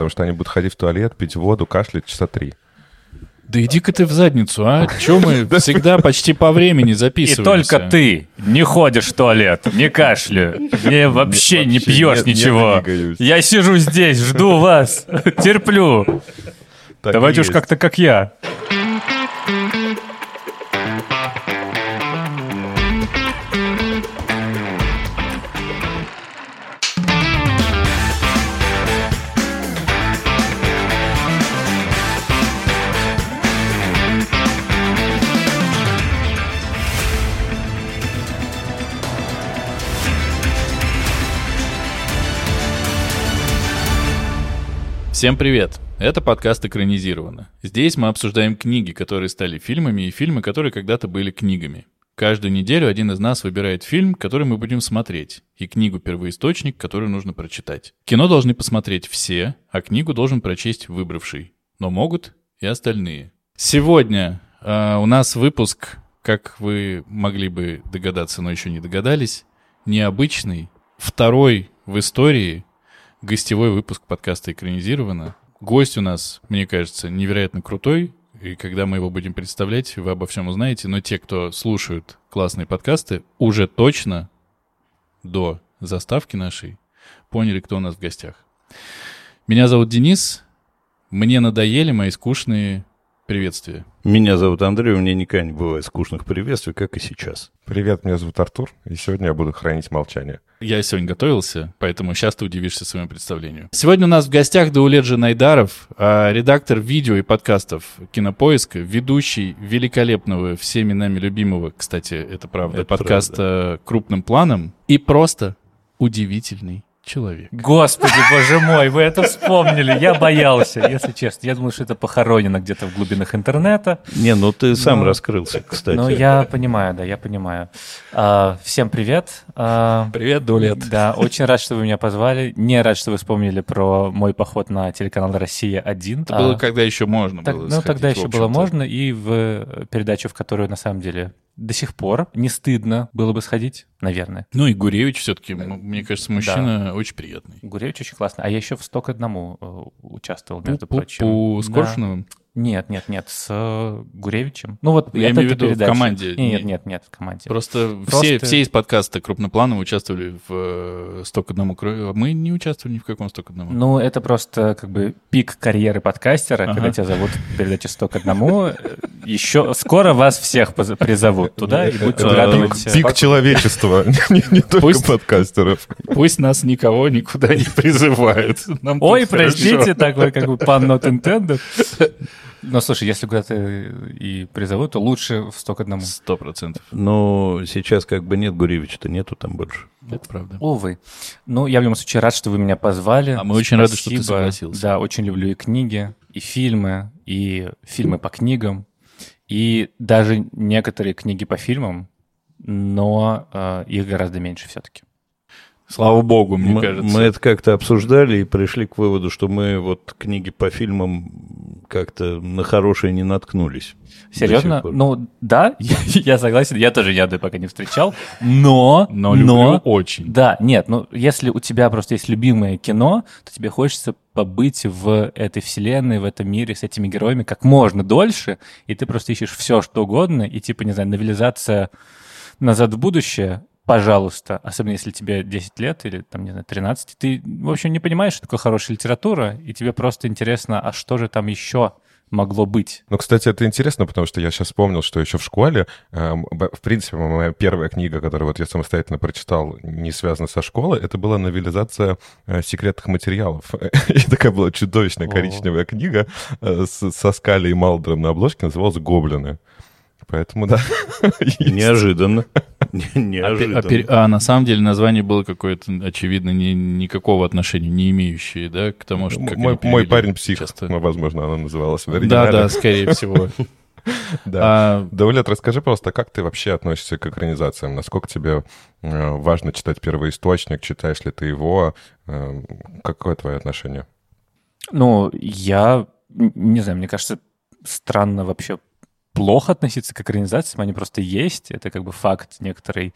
потому что они будут ходить в туалет, пить воду, кашлять часа три. Да иди-ка ты в задницу, а? Че мы всегда почти по времени И записываемся? только ты не ходишь в туалет, не кашляю, не вообще не пьешь ничего. Я сижу здесь, жду вас, терплю. И Давайте уж как-то как я. Всем привет! Это подкаст «Экранизировано». Здесь мы обсуждаем книги, которые стали фильмами, и фильмы, которые когда-то были книгами. Каждую неделю один из нас выбирает фильм, который мы будем смотреть, и книгу-первоисточник, которую нужно прочитать. Кино должны посмотреть все, а книгу должен прочесть выбравший. Но могут и остальные. Сегодня э, у нас выпуск, как вы могли бы догадаться, но еще не догадались, необычный, второй в истории гостевой выпуск подкаста «Экранизировано». Гость у нас, мне кажется, невероятно крутой, и когда мы его будем представлять, вы обо всем узнаете, но те, кто слушают классные подкасты, уже точно до заставки нашей поняли, кто у нас в гостях. Меня зовут Денис, мне надоели мои скучные приветствия. Меня зовут Андрей, у меня никогда не бывает скучных приветствий, как и сейчас. Привет, меня зовут Артур, и сегодня я буду хранить молчание. Я сегодня готовился, поэтому сейчас ты удивишься своему представлению. Сегодня у нас в гостях Дауледжи Найдаров, а, редактор видео и подкастов «Кинопоиск», ведущий великолепного, всеми нами любимого, кстати, это правда, Это подкаста «Крупным планом» и просто удивительный человек. Господи, боже мой, вы это вспомнили. Я боялся, если честно. Я думал, что это похоронено где-то в глубинах интернета. Не, ну ты сам Ну, раскрылся, кстати. Ну, я понимаю, да, я понимаю. А, всем привет. А, Привет, Даулет. Да, очень рад, что вы меня позвали. Не рад, что вы вспомнили про мой поход на телеканал «Россия-1». Это было А, когда еще можно так- было ну, сходить, тогда еще было можно, и в передачу, в которую, на самом деле, до сих пор не стыдно было бы сходить, наверное. Ну и Гуревич все-таки, мне кажется, мужчина очень приятный. Гуревич очень классный. А я еще в «Сток одному» э, участвовал, между Пу- прочим. С Да. Коршуновым? Нет, нет, нет, с э, Гуревичем. Ну вот Я имею в виду в передача. команде. Нет, Не- нет, нет, нет, в команде. Просто, Просто- Все, все из подкаста крупнопланово участвовали в э, «Сток одному краю», а мы не участвовали ни в каком «Сток одному». Ну, это просто как бы пик карьеры подкастера, Ага. когда тебя зовут в передаче «Сто к одному». Еще скоро вас всех призовут туда, и будете радовать. Пик человечества, не только подкастеров. Пусть нас никого никуда не призывают. Ой, простите, такой как бы пан not intended. Но слушай, если куда-то и призовут, то лучше в «Сто к одному». Сто процентов. Ну, сейчас как бы нет Гуревича-то, нету там больше. Это правда. Увы. Ну, я в любом случае рад, что вы меня позвали. А мы очень рады, что ты согласился. Да, очень люблю и книги, и фильмы, и фильмы по книгам, и даже некоторые книги по фильмам, но э, их гораздо меньше все-таки. Слава богу, мне мы, кажется. мы это как-то обсуждали и пришли к выводу, что мы вот книги по фильмам как-то на хорошие не наткнулись. Серьезно? Ну, да, я, я согласен, я тоже ни одной пока не встречал, но... Но люблю очень. Да, нет, ну если у тебя просто есть любимое кино, то тебе хочется побыть в этой вселенной, в этом мире с этими героями как можно дольше, и ты просто ищешь все, что угодно, и типа, не знаю, новелизация «Назад в будущее», пожалуйста, особенно если тебе 10 лет или, там, не знаю, 13, ты, в общем, не понимаешь, что такое хорошая литература, и тебе просто интересно, а что же там еще могло быть? Ну, кстати, это интересно, потому что я сейчас вспомнил, что еще в школе, б- в принципе, моя первая книга, которую вот я самостоятельно прочитал, не связана со школой, это была новелизация э, секретных материалов. И такая была чудовищная коричневая книга э, с- со Скали и Малдером на обложке, называлась «Гоблины». Поэтому, да. есть. Неожиданно. Не- А, пе- Неожиданно. а пер- а на самом деле название было какое-то, очевидно, ни- никакого отношения не имеющее, да, к тому, что... как Мой, мой парень псих, часто. ну, возможно, она называлась в Да, оригинале. да, скорее всего. Да. А, Давлет, расскажи просто, как ты вообще относишься к экранизациям? Насколько тебе э, важно читать первоисточник? Читаешь ли ты его? Э, какое твое отношение? Ну, я не знаю, мне кажется, странно вообще плохо относиться к экранизациям, они просто есть, это как бы факт некоторой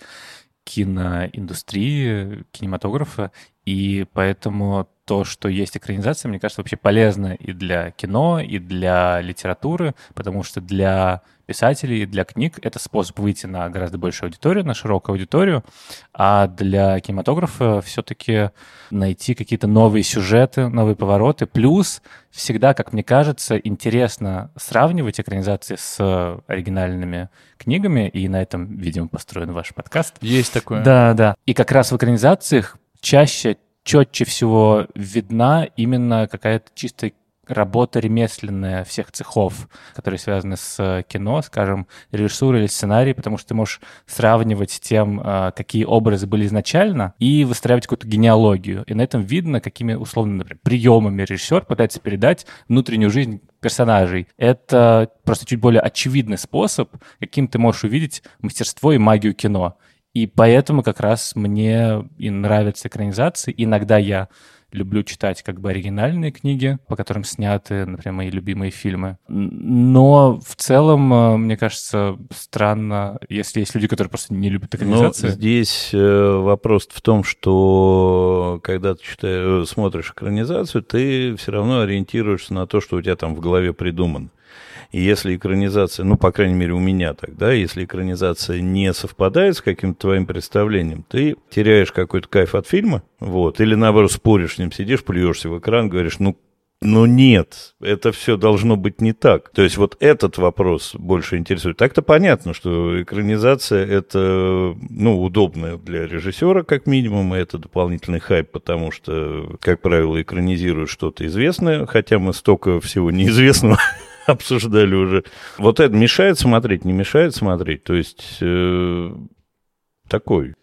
киноиндустрии, кинематографа, и поэтому то, что есть экранизация, мне кажется, вообще полезно и для кино, и для литературы, потому что для писателей, для книг это способ выйти на гораздо большую аудиторию, на широкую аудиторию, а для кинематографа все-таки найти какие-то новые сюжеты, новые повороты. Плюс всегда, как мне кажется, интересно сравнивать экранизации с оригинальными книгами, и на этом, видимо, построен ваш подкаст. Есть такое. Да, да. И как раз в экранизациях чаще четче всего видна именно какая-то чисто работа ремесленная всех цехов, которые связаны с кино, скажем, режиссура или сценарий, потому что ты можешь сравнивать с тем, а, какие образы были изначально, и выстраивать какую-то генеалогию. И на этом видно, какими, условно, например, приемами режиссер пытается передать внутреннюю жизнь персонажей. Это просто чуть более очевидный способ, каким ты можешь увидеть мастерство и магию кино. И поэтому как раз мне и нравятся экранизации. Иногда я люблю читать как бы оригинальные книги, по которым сняты, например, мои любимые фильмы. Но в целом, э, мне кажется, странно, если есть люди, которые просто не любят экранизации. Но здесь э, вопрос в том, что когда ты читаешь, смотришь экранизацию, ты все равно ориентируешься на то, что у тебя там в голове придумано. И если экранизация, ну, по крайней мере, у меня так, да, если экранизация не совпадает с каким-то твоим представлением, ты теряешь какой-то кайф от фильма, вот, или наоборот споришь с ним, сидишь, плюешься в экран, говоришь, ну, ну нет, это все должно быть не так. То есть вот этот вопрос больше интересует. Так-то понятно, что экранизация это, ну, удобно для режиссера, как минимум, и это дополнительный хайп, потому что, как правило, экранизируют что-то известное, хотя мы столько всего неизвестного обсуждали уже. Вот это мешает смотреть, не мешает смотреть? То есть э, такой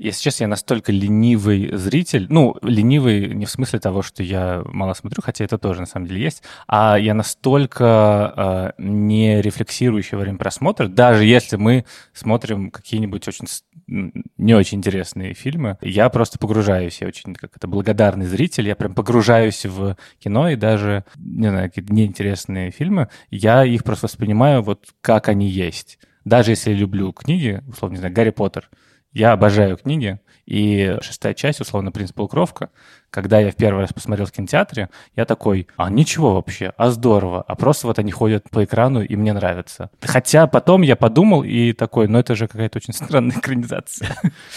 если честно, я настолько ленивый зритель, ну, ленивый не в смысле того, что я мало смотрю, хотя это тоже на самом деле есть, а я настолько э, не рефлексирующий во время просмотра, даже если мы смотрим какие-нибудь очень не очень интересные фильмы, я просто погружаюсь, я очень как это благодарный зритель, я прям погружаюсь в кино и даже, не знаю, какие-то неинтересные фильмы, я их просто воспринимаю вот как они есть. Даже если я люблю книги, условно, не знаю, Гарри Поттер, я обожаю книги, и шестая часть, условно, «Принц полукровка», когда я в первый раз посмотрел в кинотеатре, я такой, а ничего вообще, а здорово, а просто вот они ходят по экрану, и мне нравится. Хотя потом я подумал и такой, ну это же какая-то очень странная экранизация.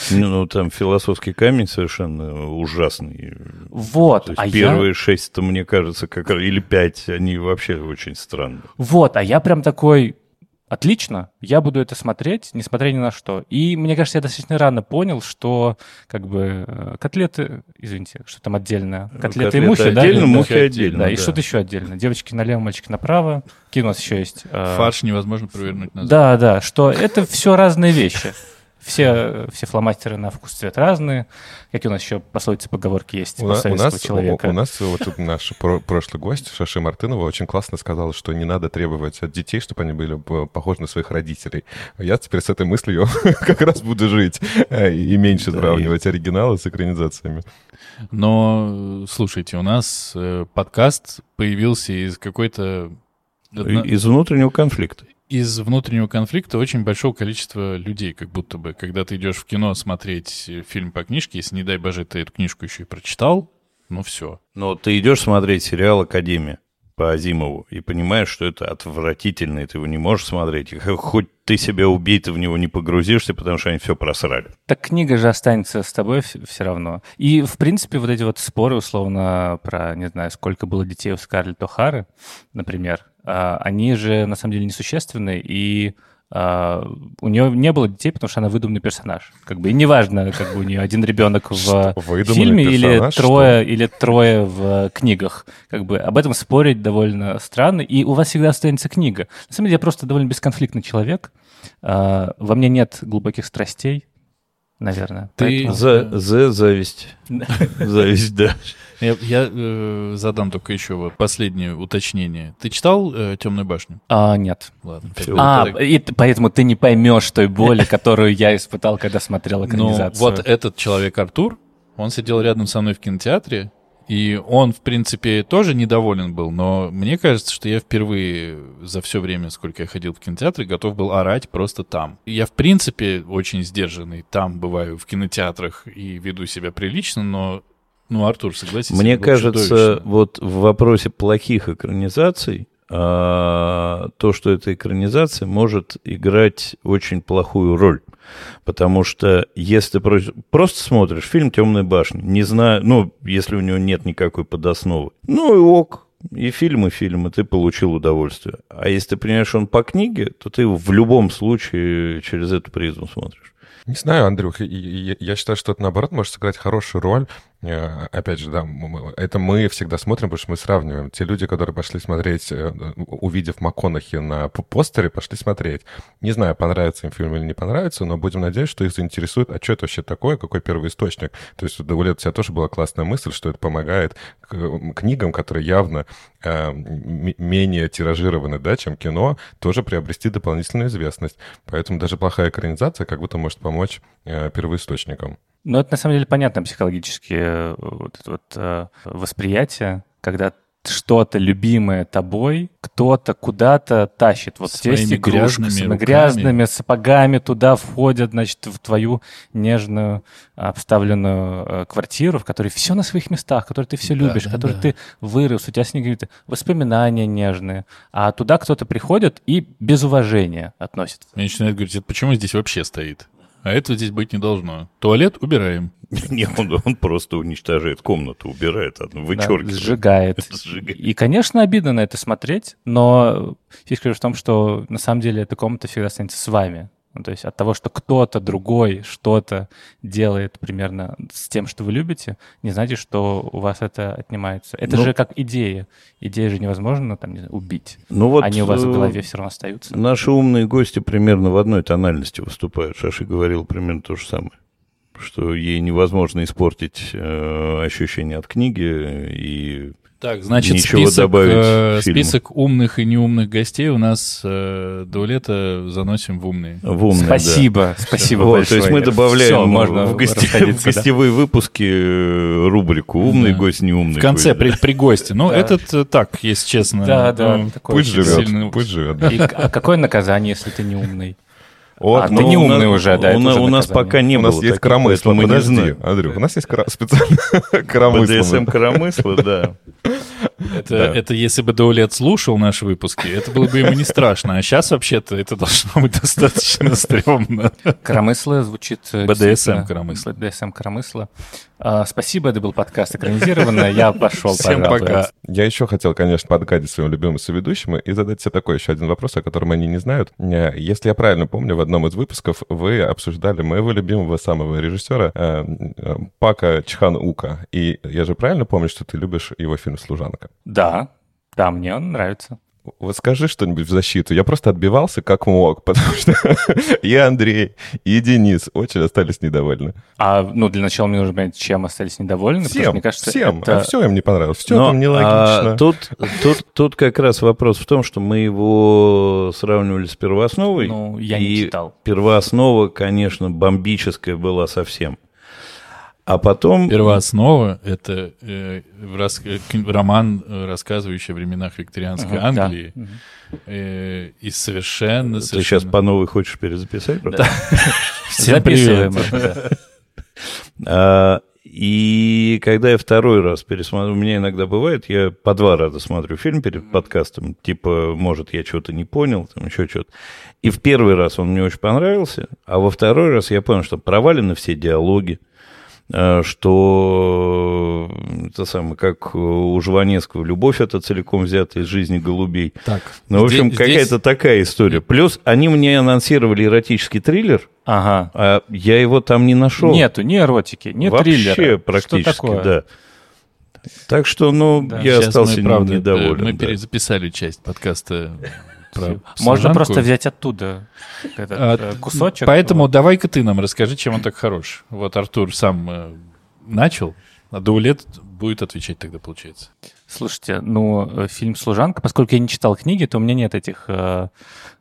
Ну, ну там философский камень совершенно ужасный. Вот. А первые я... шесть-то, мне кажется, как или пять, они вообще очень странные. Вот, а я прям такой, отлично, я буду это смотреть, несмотря ни на что. И мне кажется, я достаточно рано понял, что как бы э, котлеты, извините, что там отдельно, котлеты, котлеты и мухи, отдельно, да? мухи отдельно, да, да. И что-то еще отдельно. Девочки налево, мальчики направо. Какие у нас еще есть? Э, Фарш невозможно провернуть назад. Да, да, что это все разные вещи. Все, все фломастеры на вкус цвет разные. Какие у нас еще пословицы, поговорки есть у, у нас, человека? У, у нас вот тут наш про прошлый гость, Шаши Мартынова, очень классно сказала, что не надо требовать от детей, чтобы они были похожи на своих родителей. Я теперь с этой мыслью как раз буду жить э, и меньше сравнивать оригиналы с экранизациями. Но, слушайте, у нас э, подкаст появился из какой-то... Из внутреннего конфликта из внутреннего конфликта очень большого количества людей, как будто бы, когда ты идешь в кино смотреть фильм по книжке, если, не дай боже, ты эту книжку еще и прочитал, ну все. Но ты идешь смотреть сериал «Академия» по Азимову и понимаешь, что это отвратительно, и ты его не можешь смотреть. Хоть ты себя убей, ты в него не погрузишься, потому что они все просрали. Так книга же останется с тобой все равно. И, в принципе, вот эти вот споры, условно, про, не знаю, сколько было детей у Скарлетт О'Хары, например, они же на самом деле несущественны, и Uh, у нее не было детей, потому что она выдуманный персонаж. Как бы и неважно, как бы у нее один ребенок в фильме или трое, что? или трое в книгах. Как бы об этом спорить довольно странно. И у вас всегда останется книга. На самом деле я просто довольно бесконфликтный человек. Uh, во мне нет глубоких страстей, наверное. Ты Поэтому... за, за зависть. Зависть, да. Я, я э, задам только еще вот последнее уточнение. Ты читал э, «Темную башню»? А, нет. Ладно. Все. А, и, поэтому ты не поймешь той боли, которую я испытал, когда смотрел экранизацию. Ну, вот этот человек Артур, он сидел рядом со мной в кинотеатре, и он, в принципе, тоже недоволен был, но мне кажется, что я впервые за все время, сколько я ходил в кинотеатры, готов был орать просто там. Я, в принципе, очень сдержанный там бываю в кинотеатрах и веду себя прилично, но Ну, Артур, согласись. Мне кажется, чудовищно. вот в вопросе плохих экранизаций, а, то, что эта экранизация может играть очень плохую роль. Потому что если ты про- просто смотришь фильм «Темная башня», не знаю, ну, если у него нет никакой подосновы, ну и ок, и фильм, и фильм, и ты получил удовольствие. А если ты понимаешь, он по книге, то ты в любом случае через эту призму смотришь. Не знаю, Андрюх, и я считаю, что это, наоборот, может сыграть хорошую роль. Э, Опять же, да, это мы всегда смотрим, потому что мы сравниваем. Те люди, которые пошли смотреть, э, увидев МакКонахи на постере, пошли смотреть. Не знаю, понравится им фильм или не понравится, но будем надеяться, что их заинтересует, а что это вообще такое, какой первый источник. То есть у Давулета у тебя тоже была классная мысль, что это помогает книгам, которые явно э, менее тиражированы, да, чем кино, тоже приобрести дополнительную известность. Поэтому даже плохая экранизация как будто может помочь э, первоисточникам. Ну, это на самом деле понятно психологически э, вот это вот э, восприятие, когда что-то любимое тобой кто-то куда-то тащит. Вот Своими игрушка, грязными своими руками. грязными сапогами туда входят, значит, в твою нежную обставленную э, квартиру, в которой все на своих местах, в которой ты все Да, любишь, да, в которой да. ты вырос, у тебя с ней какие-то воспоминания нежные, а туда кто-то приходит и без уважения относится. Мне начинают говорить, почему здесь вообще стоит? А этого здесь быть не должно. Туалет убираем. Не, он, он просто уничтожает комнату, убирает, одну, Да, вычеркивает. сжигает. Сжигает. И, конечно, обидно на это смотреть, но фишка в том, что на самом деле эта комната всегда останется с вами. Ну, то есть от того, что кто-то другой что-то делает примерно с тем, что вы любите, не значит, что у вас это отнимается. Это Ну- же как идея. Идеи же невозможно там, не знаю, убить. Ну вот Они у вас в э, голове все равно остаются. Наши умные гости примерно в одной тональности выступают. Шаши говорил примерно то же самое. Что ей невозможно испортить э, ощущение от книги и Так, значит, Ничего список, добавить э, список умных и неумных гостей у нас э, до лета заносим в умные. в умное, да. спасибо, спасибо Вот, большое. то есть мы добавляем можно в, гости- в да. гостевые выпуски э, рубрику «Умный Да. гость, неумный В конце, гость». при, при гости. Ну, Да. этот э, так, если честно. Да, да, ну, такой Пусть живет, сильный- пусть живет. да. И а какое наказание, если ты не умный? Вот, А, ну, ты не у умный нас- уже, да, У, уже у нас пока не у было. нас есть коромысло, поэтому мы не подожди, знаем. Андрюх, у нас есть специально коромысло. БДСМ коромысло, да. Это, Да. это если бы Даулет слушал наши выпуски, это было бы ему не страшно. А сейчас вообще-то это должно быть достаточно стрёмно. Коромысло звучит... э, BDSM действительно, коромысло. BDSM коромысло. А, Спасибо, это был подкаст экранизированно. Я пошел, Всем пожалуй. пока. Я еще хотел, конечно, подгадить своим любимым соведущим и задать себе такой еще один вопрос, о котором они не знают. Э, Если я правильно помню, в одном из выпусков вы обсуждали моего любимого самого режиссера э, Пака Чхан Ука. И я же правильно помню, что ты любишь его фильм «Служанка». Да, да, мне он нравится. Вот скажи что-нибудь в защиту. Я просто отбивался как мог, потому что и Андрей, и Денис очень остались недовольны. А, ну, для начала мне нужно понять, чем остались недовольны. Всем, мне кажется, всем. это- А все им не понравилось. Все Но, там нелогично. а, тут, тут, тут как раз вопрос в том, что мы его сравнивали с первоосновой. Ну, я не читал. Первооснова, конечно, бомбическая была совсем. А потом... Первооснова — это э, рас- роман, э, рассказывающий о временах викторианской Ага, да. Англии. Мгм. Э, и совершенно, Ты совершенно... сейчас по новой хочешь перезаписать? Да. Всем Записываем привет. да. А, и когда я второй раз пересмотрю, у меня иногда бывает, я по два раза смотрю фильм перед подкастом, типа, может, я что-то не понял, там еще что-то. И в первый раз он мне очень понравился, а во второй раз я понял, что провалены все диалоги, э, что это самое, как у Жванецкого, любовь это целиком взята из жизни голубей. Так, Ну, в общем, здесь- какая-то такая история. Плюс они мне анонсировали эротический триллер, Ага. а я его там не нашел. Нету ни эротики, ни Вообще триллера. практически, Что такое? да. Так что, ну, Да. я Сейчас остался мы, правда, недоволен. э, Мы да. перезаписали часть подкаста про Можно служанку. просто взять оттуда этот А, э, кусочек. Поэтому давай-ка ты нам расскажи, чем он так хорош. Вот Артур сам э, начал, а Даулет будет отвечать тогда, получается. Слушайте, ну, э, фильм «Служанка», поскольку я не читал книги, то у меня нет этих э,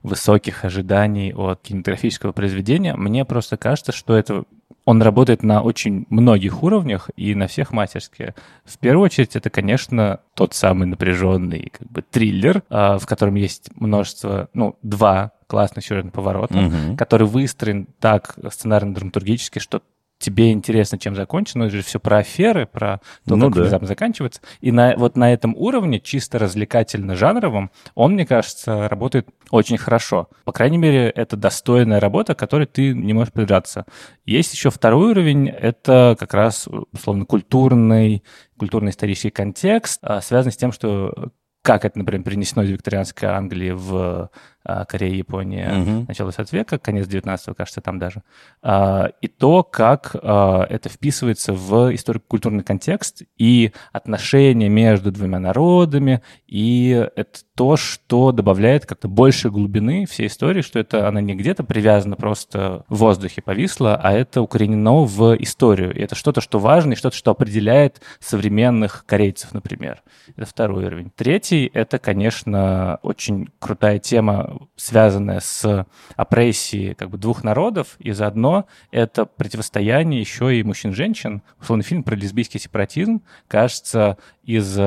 высоких ожиданий от кинематографического произведения. Мне просто кажется, что это он работает на очень многих уровнях и на всех мастерски. В первую очередь, это, конечно, тот самый напряженный как бы триллер, э, в котором есть множество, ну, два классных сюжетных поворота, Мгм. который выстроен так сценарно-драматургически, что тебе интересно, чем закончено, это же все про аферы, про то, Ну как да. внезапно заканчивается. И на, вот на этом уровне, чисто развлекательно-жанровом, он, мне кажется, работает очень хорошо. По крайней мере, это достойная работа, к которой ты не можешь придраться. Есть еще второй уровень, это как раз, условно, культурный, культурно-исторический контекст, а, связанный с тем, что как это, например, перенесено из викторианской Англии в Корея, Япония, Мгм. начало 20 века, конец 19 кажется, там даже, А, и то, как а, это вписывается в историко-культурный контекст и отношения между двумя народами, и это то, что добавляет как-то больше глубины всей истории, что это она не где-то привязана просто в воздухе повисла, а это укоренено в историю. И это что-то, что важно, и что-то, что определяет современных корейцев, например. Это второй уровень. Третий — это, конечно, очень крутая тема, связанная с опрессией как бы двух народов, и заодно это противостояние еще и мужчин-женщин. Условный фильм про лесбийский сепаратизм, кажется, из э,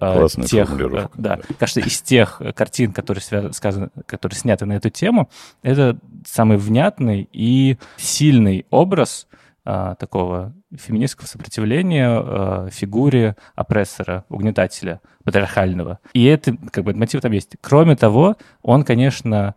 э, тех, э, да, кажется, из тех э, картин, которые, связ- сказаны, которые сняты на эту тему, это самый внятный и сильный образ такого феминистского сопротивления а, фигуре опрессора, угнетателя, патриархального. И это, как бы, мотив там есть. Кроме того, он, конечно,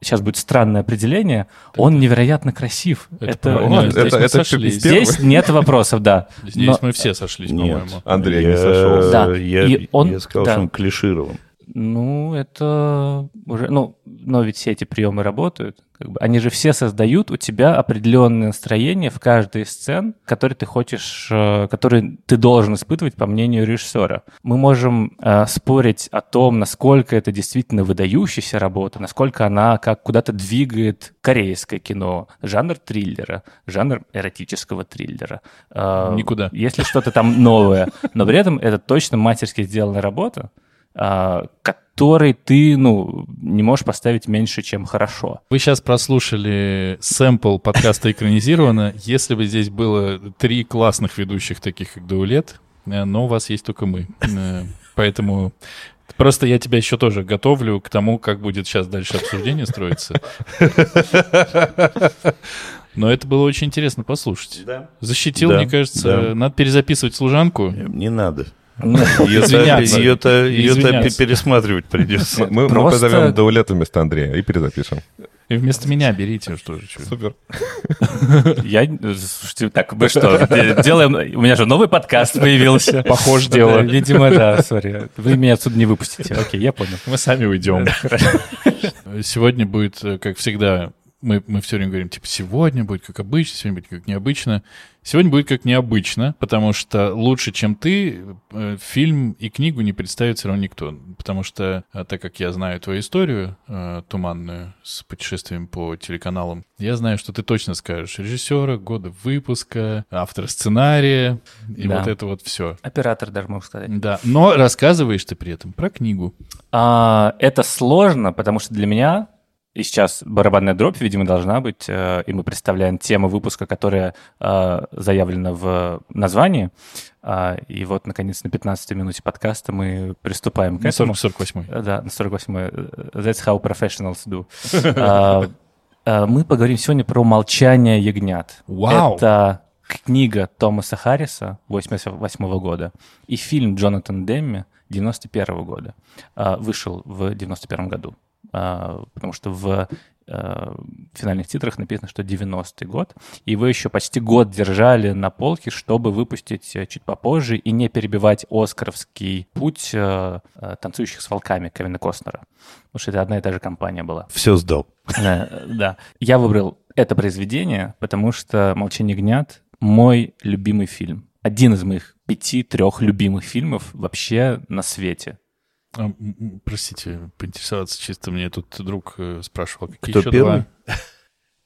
сейчас будет странное определение, он невероятно красив. Это правильно. Вот, Ну, здесь это, мы это сошлись. Здесь нет вопросов, да. Здесь Но- мы все сошлись, Нет. по-моему. Андрей не я, сошелся. Да, Я, и он- я сказал, да. что он клиширован. Ну, это уже, ну, но ведь все эти приемы работают. Как бы, они же все создают у тебя определенное настроение в каждой из сцен, которые ты хочешь, э, которые ты должен испытывать по мнению режиссера. Мы можем э, спорить о том, насколько это действительно выдающаяся работа, насколько она как куда-то двигает корейское кино, жанр триллера, жанр эротического триллера. Э, Никуда. Если что-то там новое, но при этом это точно мастерски сделанная работа, который ты, ну, не можешь поставить меньше, чем хорошо. Вы сейчас прослушали сэмпл подкаста «Экранизировано». Если бы здесь было три классных ведущих, таких как Даулет, э, но у вас есть только мы. Э, Поэтому просто я тебя еще тоже готовлю к тому, как будет сейчас дальше обсуждение строиться. Но это было очень интересно послушать. Да. Защитил, Да, мне кажется. да. Надо перезаписывать «Служанку». Не надо. Извиняться. Ее-то, пересматривать придется. Мы, позовем Даулета вместо Андрея и перезапишем. И вместо меня берите что же. Супер. Я, слушайте, так, мы что, де- делаем, у меня же новый подкаст появился. Похоже дело. Видимо, да, сори. Вы меня отсюда не выпустите. Окей, я понял. Мы сами уйдем. Сегодня будет, э, как всегда, мы, мы все время говорим, типа, сегодня будет как обычно, сегодня будет как необычно. Сегодня будет как необычно, потому что лучше, чем ты, э, фильм и книгу не представит все равно никто. Потому что, э, так как я знаю твою историю э, туманную с путешествием по телеканалам, я знаю, что ты точно скажешь режиссера, года выпуска, автора сценария и Да. вот это вот все. Оператор даже могу сказать. Да, но рассказываешь ты при этом про книгу. А, это сложно, потому что для меня и сейчас барабанная дробь, видимо, должна быть, э, и мы представляем тему выпуска, которая э, заявлена в названии. А, И вот, наконец, на 15 минуте подкаста мы приступаем к На этому. 40 48 Э, Да, на 48 That's how professionals do. А, Мы поговорим сегодня про «Молчание ягнят». Вау! Это книга Томаса Харриса 88 года и фильм Джонатан Демми 91 года. А, Вышел в 91 году. А, Потому что в э, финальных титрах написано, что 90-й год. И его еще почти год держали на полке, чтобы выпустить э, чуть попозже и не перебивать оскаровский путь э, э, танцующих с волками Кевина Костнера. Потому что это одна и та же компания была. Все сдал. Да, да. Я выбрал это произведение, потому что «Молчание ягнят» — мой любимый фильм. Один из моих пяти-трех любимых фильмов вообще на свете. А, простите, поинтересоваться чисто. Мне тут друг э, спрашивал, какие Кто еще первый? два?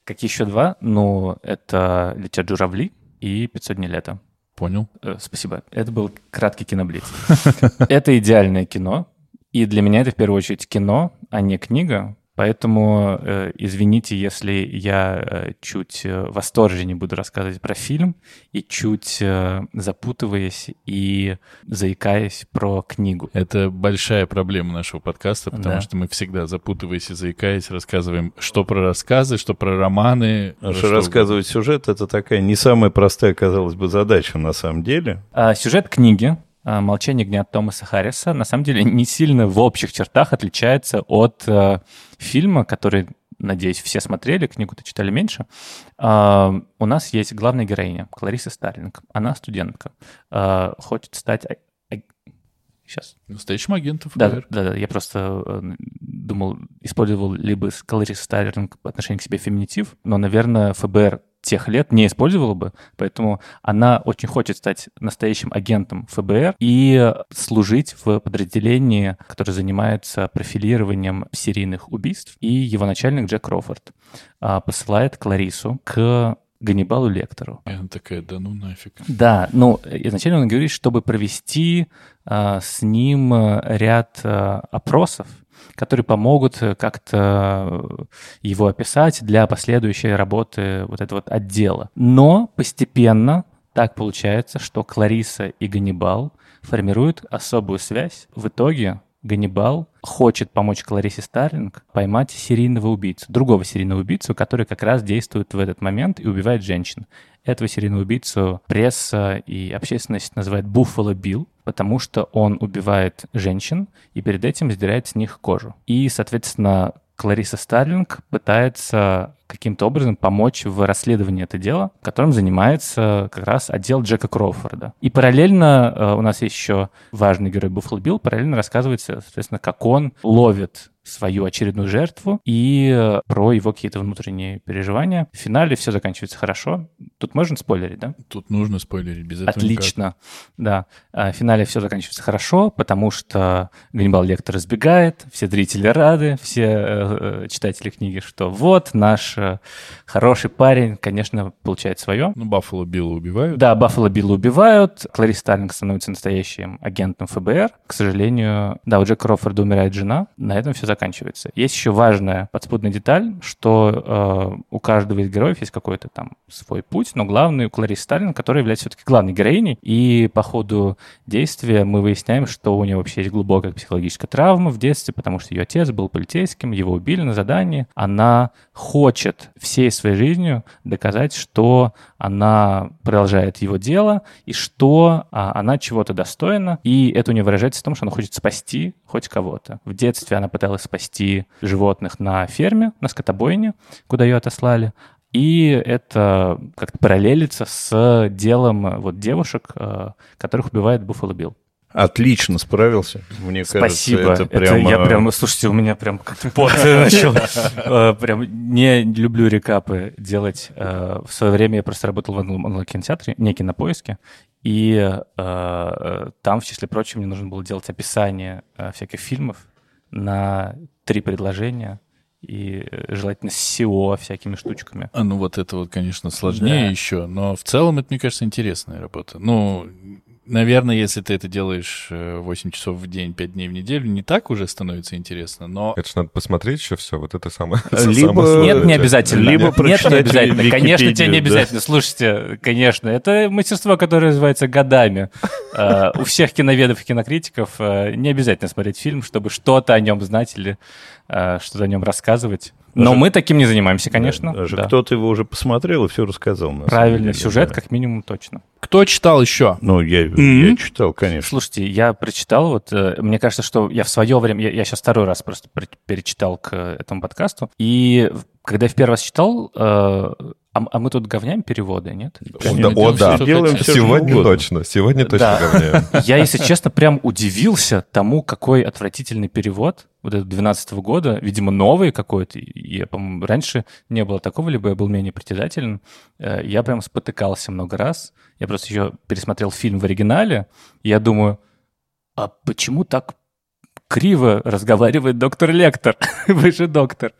Какие еще два? Ну, это «Летят журавли» и «500 дней лета». Понял. Э, Спасибо. Это был краткий киноблиц. Это идеальное кино. И для меня это в первую очередь кино, а не книга. Поэтому э, извините, если я э, чуть э, восторженнее буду рассказывать про фильм и чуть э, запутываясь и заикаясь про книгу. Это большая проблема нашего подкаста, потому Да. что мы всегда, запутываясь и заикаясь, рассказываем, что про рассказы, что про романы. Потому что что рассказывать сюжет это такая не самая простая, казалось бы, задача на самом деле. А, сюжет книги а, «Молчание гнят» Томаса Харриса на самом деле не сильно в общих чертах отличается от э, фильма, который, надеюсь, все смотрели, книгу-то читали меньше. А, у нас есть главная героиня, Клариса Старлинг. Она студентка, а, хочет стать... Сейчас. Настоящим агентом Да, ФБР. да, да, я просто э, думал, использовал либо Клариса Старлинг по отношению к себе феминитив, но, наверное, ФБР тех лет не использовала бы, поэтому она очень хочет стать настоящим агентом ФБР и служить в подразделении, которое занимается профилированием серийных убийств, и его начальник Джек Кроуфорд а, посылает Кларису к Ганнибалу Лектору. И она такая, да ну нафиг. Да, ну, изначально он говорит, чтобы провести а, с ним а, ряд а, опросов, которые помогут э, как-то э, его описать для последующей работы вот этого вот отдела. Но постепенно так получается, что Клариса и Ганнибал формируют особую связь. В итоге Ганнибал хочет помочь Кларисе Старлинг поймать серийного убийцу, другого серийного убийцу, который как раз действует в этот момент и убивает женщин. Этого серийного убийцу пресса и общественность называют Буффало Билл, потому что он убивает женщин и перед этим сдирает с них кожу. И, соответственно, Клариса Старлинг пытается каким-то образом помочь в расследовании этого дела, которым занимается как раз отдел Джека Кроуфорда. И параллельно э, у нас есть еще важный герой Буффало Билл, параллельно рассказывается, соответственно, как он ловит свою очередную жертву и э, про его какие-то внутренние переживания. В финале все заканчивается хорошо. Тут можно спойлерить, да? Тут нужно спойлерить, без этого никак. Отлично, да. А В финале все заканчивается хорошо, потому что Ганнибал Лектор избегает, все зрители рады, все э, э, читатели книги, что вот наш хороший парень, конечно, получает свое. Ну, Баффало Билла убивают. Да, Баффало Билла убивают, Кларис Старлинг становится настоящим агентом ФБР. К сожалению, да, у Джека Кроуфорда умирает жена, на этом все заканчивается. Есть еще важная подспудная деталь, что э, у каждого из героев есть какой-то там свой путь, но главный у Кларис Старлинг, которая является все-таки главной героиней, и по ходу действия мы выясняем, что у нее вообще есть глубокая психологическая травма в детстве, потому что ее отец был полицейским, его убили на задании. Она хочет всей своей жизнью доказать, что она продолжает его дело и что а, она чего-то достойна. И это у нее выражается в том, что она хочет спасти хоть кого-то. В детстве она пыталась спасти животных на ферме, на скотобойне, куда ее отослали. И это как-то параллелится с делом э, вот девушек, э, которых убивает Буффало Билл. Отлично справился. Мне Спасибо. кажется, это прямо... я прям, слушайте, у меня прям как-то пот начал. Э, Прям не люблю рекапы делать. В свое время я просто работал в онлайн-кинотеатре, не кинопоиске, и там, в числе прочего, мне нужно было делать описание всяких фильмов на три предложения, и э, желательно с SEO всякими штучками. А, ну вот это вот, конечно, сложнее Да. еще, но в целом это, мне кажется, интересная работа. Ну, наверное, если ты это делаешь э, 8 часов в день, 5 дней в неделю, не так уже становится интересно, но... Это же надо посмотреть еще все. Вот это самое... Либо- самое Нет, не обязательно. Либо Нет, не обязательно. Конечно, тебе не обязательно. Слушайте, конечно, это мастерство, которое развивается годами. Э, У всех киноведов и кинокритиков э, не обязательно смотреть фильм, чтобы что-то о нем знать или э, что-то о нем рассказывать. Но Даже- мы таким не занимаемся, конечно. Даже да. кто-то его уже посмотрел и все рассказал. Правильно, деле, сюжет да. как минимум точно. Кто читал еще? Ну, я, Мгм. я читал, конечно. Слушайте, я прочитал, вот, э, мне кажется, что я в свое время, я, сейчас второй раз просто пер- перечитал к этому подкасту, и когда я в первый раз читал, э, а, а мы тут говняем переводы, нет? О, Мы да, делаем о, да. Делаем что Сегодня угодно. точно. Сегодня точно Да. говняем. Я, если честно, прям удивился тому, какой отвратительный перевод вот этот 12 года, видимо, новый какой-то. Я, по-моему, раньше не было такого, либо я был менее притязателен. Э, Я прям спотыкался много раз. Я просто еще пересмотрел фильм в оригинале, и я думаю, а почему так криво разговаривает доктор Лектор. Вы же доктор.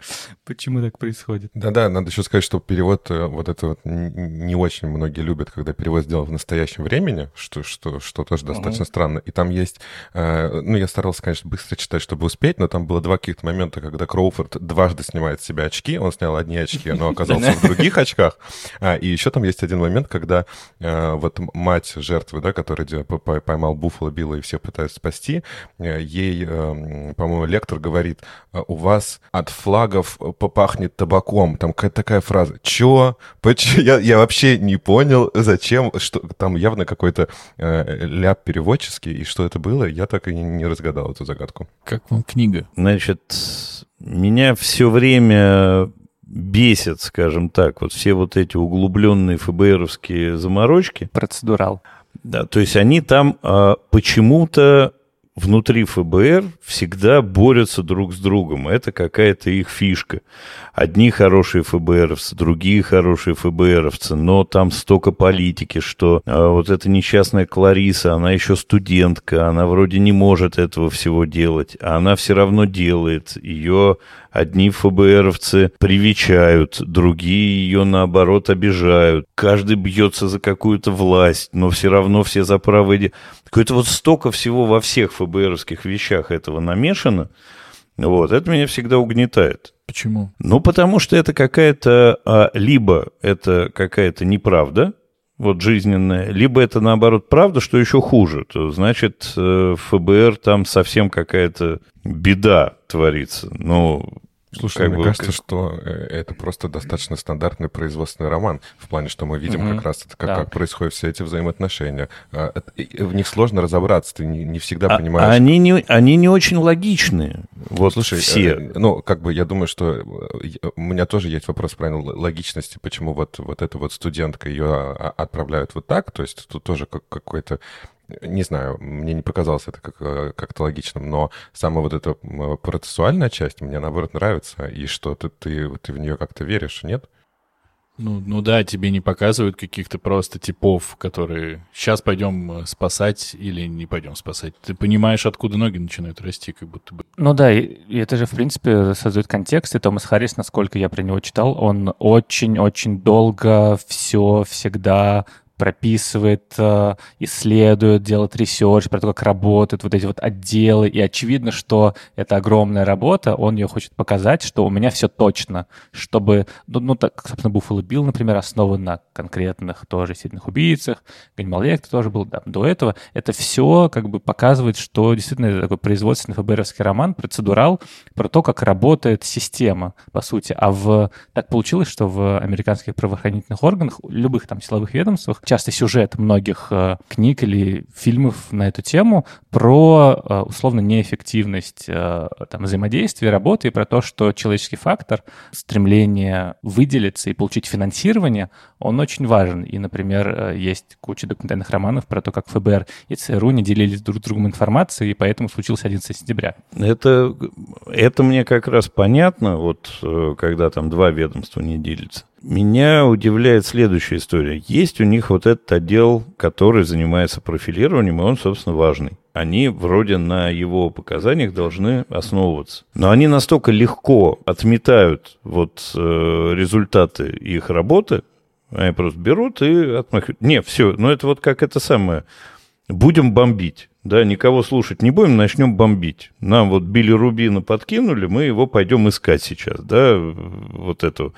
Почему так происходит? Да-да, надо еще сказать, что перевод, э, вот это вот не очень многие любят, когда перевод сделан в настоящем времени, что, что, что тоже достаточно uh-huh. странно. И там есть, э, ну, я старался, конечно, быстро читать, чтобы успеть, но там было два каких-то момента, когда Кроуфорд дважды снимает с себя очки, он снял одни очки, но оказался в других очках. А, и еще там есть один момент, когда э, вот мать жертвы, да, который поймал Буффало Билла и всех пытается спасти, ей, по-моему, лектор говорит, у вас от флагов попахнет табаком. Там какая-то такая фраза. Чё? Я, я вообще не понял, зачем, что там явно какой-то э, ляп переводческий, и что это было, я так и не, разгадал эту загадку. Как вам книга? Значит, меня все время бесит, скажем так, вот все вот эти углубленные ФБРовские заморочки. Процедурал. Да, то есть они там а, почему-то внутри ФБР всегда борются друг с другом. Это какая-то их фишка. Одни хорошие ФБРовцы, другие хорошие ФБРовцы, но там столько политики, что а, вот эта несчастная Клариса, она еще студентка, она вроде не может этого всего делать, а она все равно делает. Ее одни ФБРовцы привечают, другие ее, наоборот, обижают. Каждый бьется за какую-то власть, но все равно все за правые... Какое-то вот столько всего во всех ФБРовских вещах этого намешано, вот, это меня всегда угнетает. Почему? Ну, потому что это какая-то, а, либо это какая-то неправда, вот жизненная, либо это наоборот правда, что еще хуже. То значит, э, ФБР там совсем какая-то беда творится. Ну, Слушай, как мне бы, кажется, как... что э, это просто достаточно стандартный производственный роман, в плане, что мы видим угу. как раз это, как, да. как происходят все эти взаимоотношения. А, в них сложно разобраться, ты не, не всегда а, понимаешь. Они не, они не очень логичные. Вот Слушай, все. Э, ну, как бы я думаю, что э, у меня тоже есть вопрос про логичности, почему вот, вот эта вот студентка ее а, отправляют вот так, то есть тут тоже как, какой-то не знаю, мне не показалось это как, э, как-то логичным, но сама вот эта процессуальная часть мне, наоборот, нравится, и что ты, ты, ты в нее как-то веришь, нет? Ну, ну да, тебе не показывают каких-то просто типов, которые сейчас пойдем э, спасать или не пойдем спасать. Ты понимаешь, откуда ноги начинают расти, как будто бы. Ну да, и, и это же, в принципе, создает контекст. И Томас Харрис, насколько я про него читал, он очень-очень долго все всегда прописывает, э, исследует, делает research про то, как работают вот эти вот отделы. И очевидно, что это огромная работа, он ее хочет показать, что у меня все точно, чтобы, ну, ну так, собственно, Буффало Билл, например, основан на конкретных тоже серийных убийцах, Ганнибал тоже был, да, до этого. Это все как бы показывает, что действительно это такой производственный ФБРовский роман, процедурал про то, как работает система, по сути. А в... так получилось, что в американских правоохранительных органах, любых там силовых ведомствах, часто сюжет многих э, книг или фильмов на эту тему про э, условно неэффективность э, там, взаимодействия, работы и про то, что человеческий фактор, стремление выделиться и получить финансирование, он очень важен. И, например, есть куча документальных романов про то, как ФБР и ЦРУ не делились друг с другом информацией, и поэтому случился 11 сентября. Это, это мне как раз понятно, вот когда там два ведомства не делятся. Меня удивляет следующая история. Есть у них вот этот отдел, который занимается профилированием, и он, собственно, важный. Они вроде на его показаниях должны основываться. Но они настолько легко отметают вот э, результаты их работы, они просто берут и отмахивают. Не, все, ну это вот как это самое. Будем бомбить. Да, никого слушать не будем, начнем бомбить. Нам вот Билли Рубина подкинули, мы его пойдем искать сейчас, да, вот эту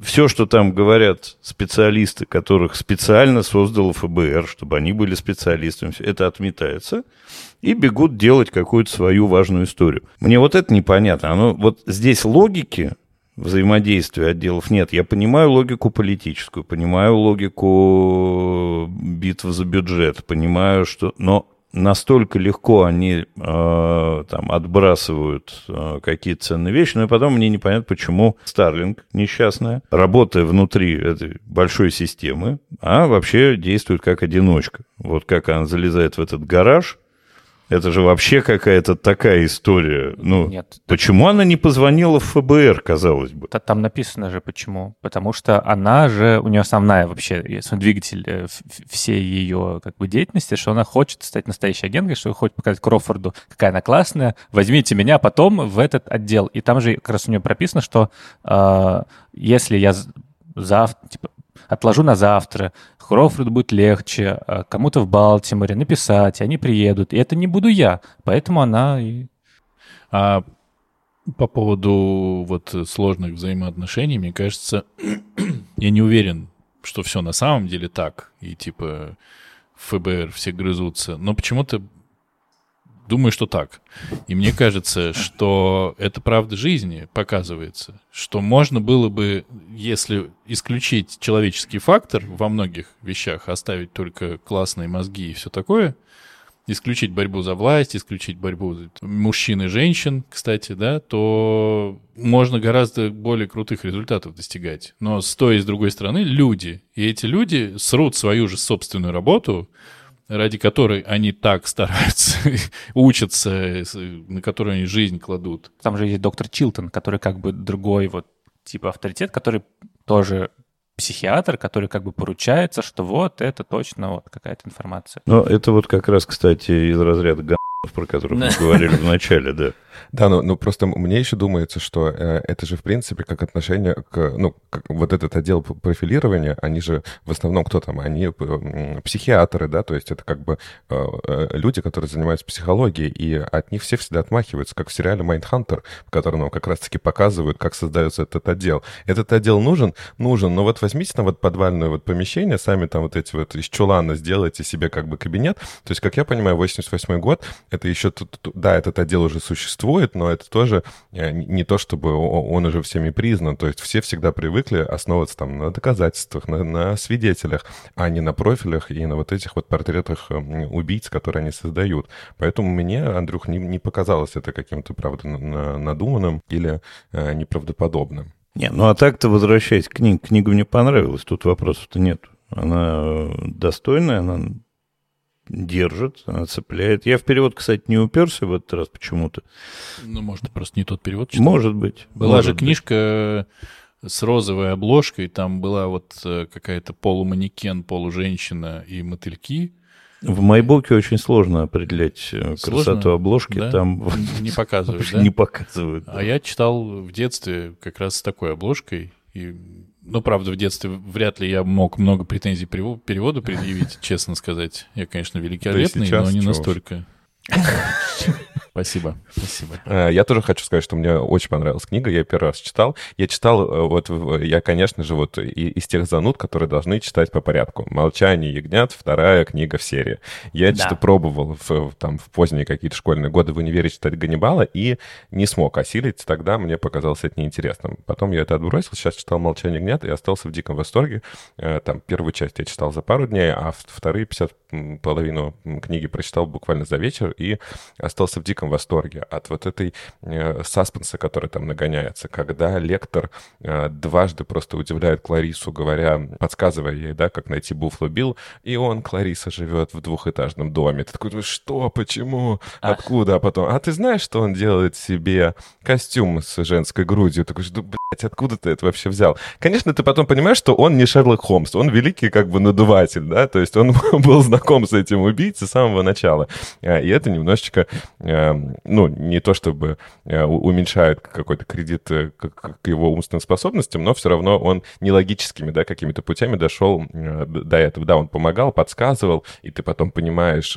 все, что там говорят специалисты, которых специально создало ФБР, чтобы они были специалистами, это отметается, и бегут делать какую-то свою важную историю. Мне вот это непонятно. Оно, вот здесь логики взаимодействия отделов нет. Я понимаю логику политическую, понимаю логику битвы за бюджет, понимаю, что... Но настолько легко они э, там отбрасывают э, какие-то ценные вещи, но и потом мне непонятно, почему Старлинг несчастная, работая внутри этой большой системы, а вообще действует как одиночка. Вот как она залезает в этот гараж, Это же вообще какая-то такая история. Ну, Нет. почему она не позвонила в ФБР, казалось бы? Та- Там написано же почему. Потому что она же, у нее основная вообще, двигатель э, всей ее как бы деятельности, что она хочет стать настоящей агенткой, что хочет показать Крофорду, какая она классная, возьмите меня потом в этот отдел. И там же как раз у нее прописано, что э, если я завтра, типа, отложу на завтра, Крофорду будет легче, э, кому-то в Балтиморе написать, они приедут. И это не буду я. Поэтому она и А по поводу вот сложных взаимоотношений, мне кажется, я не уверен, что все на самом деле так, и типа ФБР все грызутся, но почему-то думаю, что так. И мне кажется, что это правда жизни показывается, что можно было бы, если исключить человеческий фактор во многих вещах, оставить только классные мозги и все такое, исключить борьбу за власть, исключить борьбу мужчин и женщин, кстати, да, то можно гораздо более крутых результатов достигать. Но с той и с другой стороны люди. И эти люди срут свою же собственную работу, ради которой они так стараются, учатся, на которую они жизнь кладут. Там же есть доктор Чилтон, который как бы другой вот типа авторитет, который тоже психиатр, который как бы поручается, что вот это точно вот какая-то информация. Но это вот как раз, кстати, из разряда про которых мы говорили в начале, да. Да, ну, ну просто мне еще думается, что э, это же в принципе как отношение к, ну, как вот этот отдел профилирования, они же в основном кто там? Они э, психиатры, да, то есть это как бы э, э, люди, которые занимаются психологией, и от них все всегда отмахиваются, как в сериале «Майндхантер», в котором нам как раз-таки показывают, как создается этот отдел. Этот отдел нужен? Нужен, но вот возьмите там вот подвальное вот помещение, сами там вот эти вот из чулана сделайте себе как бы кабинет, то есть, как я понимаю, 88 год, это еще, тут- да, этот отдел уже существует, но это тоже э, не то, чтобы он уже всеми признан. То есть все всегда привыкли основываться там на доказательствах, на, на свидетелях, а не на профилях и на вот этих вот портретах м, убийц, которые они создают. Поэтому мне, Андрюх, не, не показалось это каким-то, правда, на- на- надуманным или э, неправдоподобным. Не, ну а так-то, возвращаясь к книге, книга мне понравилась, тут вопросов-то нет. Она э, достойная, она держит, она цепляет. Я в перевод, кстати, не уперся в этот раз почему-то. Ну, может, просто не тот перевод читал. Может быть. Была может же быть. книжка с розовой обложкой, там была вот э, какая-то полуманекен, полуженщина и мотыльки. В Майбоке очень сложно определять э, Сложно? красоту обложки, Да? там Не показывают, да? не показывают. А я читал в детстве как раз с такой обложкой. И, ну, правда, в детстве вряд ли я мог много претензий перево- переводу предъявить, честно сказать. Я, конечно, великолепный, но не настолько. Спасибо, спасибо. Э, Я тоже хочу сказать, что мне очень понравилась книга, я ее первый раз читал. Я читал, э, вот, я, конечно же, вот из тех зануд, которые должны читать по порядку. «Молчание ягнят», вторая книга в серии. Я Да. что-то пробовал в, там, в поздние какие-то школьные годы в универе читать Ганнибала и не смог осилить, тогда мне показалось это неинтересным. Потом я это отбросил, сейчас читал «Молчание ягнят» и остался в диком восторге. Э, Там первую часть я читал за пару дней, а вторые 50 м, половину книги прочитал буквально за вечер и остался в диком восторге от вот этой э, саспенса, который там нагоняется, когда лектор э, дважды просто удивляет Кларису, говоря, подсказывая ей, да, как найти Буффало Билл, и он, Клариса, живет в двухэтажном доме. Ты такой, что, почему, откуда? А потом, а ты знаешь, что он делает себе костюм с женской грудью? Ты такой, да, блядь, откуда ты это вообще взял? Конечно, ты потом понимаешь, что он не Шерлок Холмс, он великий как бы надуватель, да, то есть он был знаком с этим убийцей с самого начала. А, И это немножечко, э, ну, не то чтобы э, у- уменьшает какой-то кредит э, к его умственным способностям, но все равно он нелогическими, да, какими-то путями дошел э, до этого. Да, он помогал, подсказывал, и ты потом понимаешь,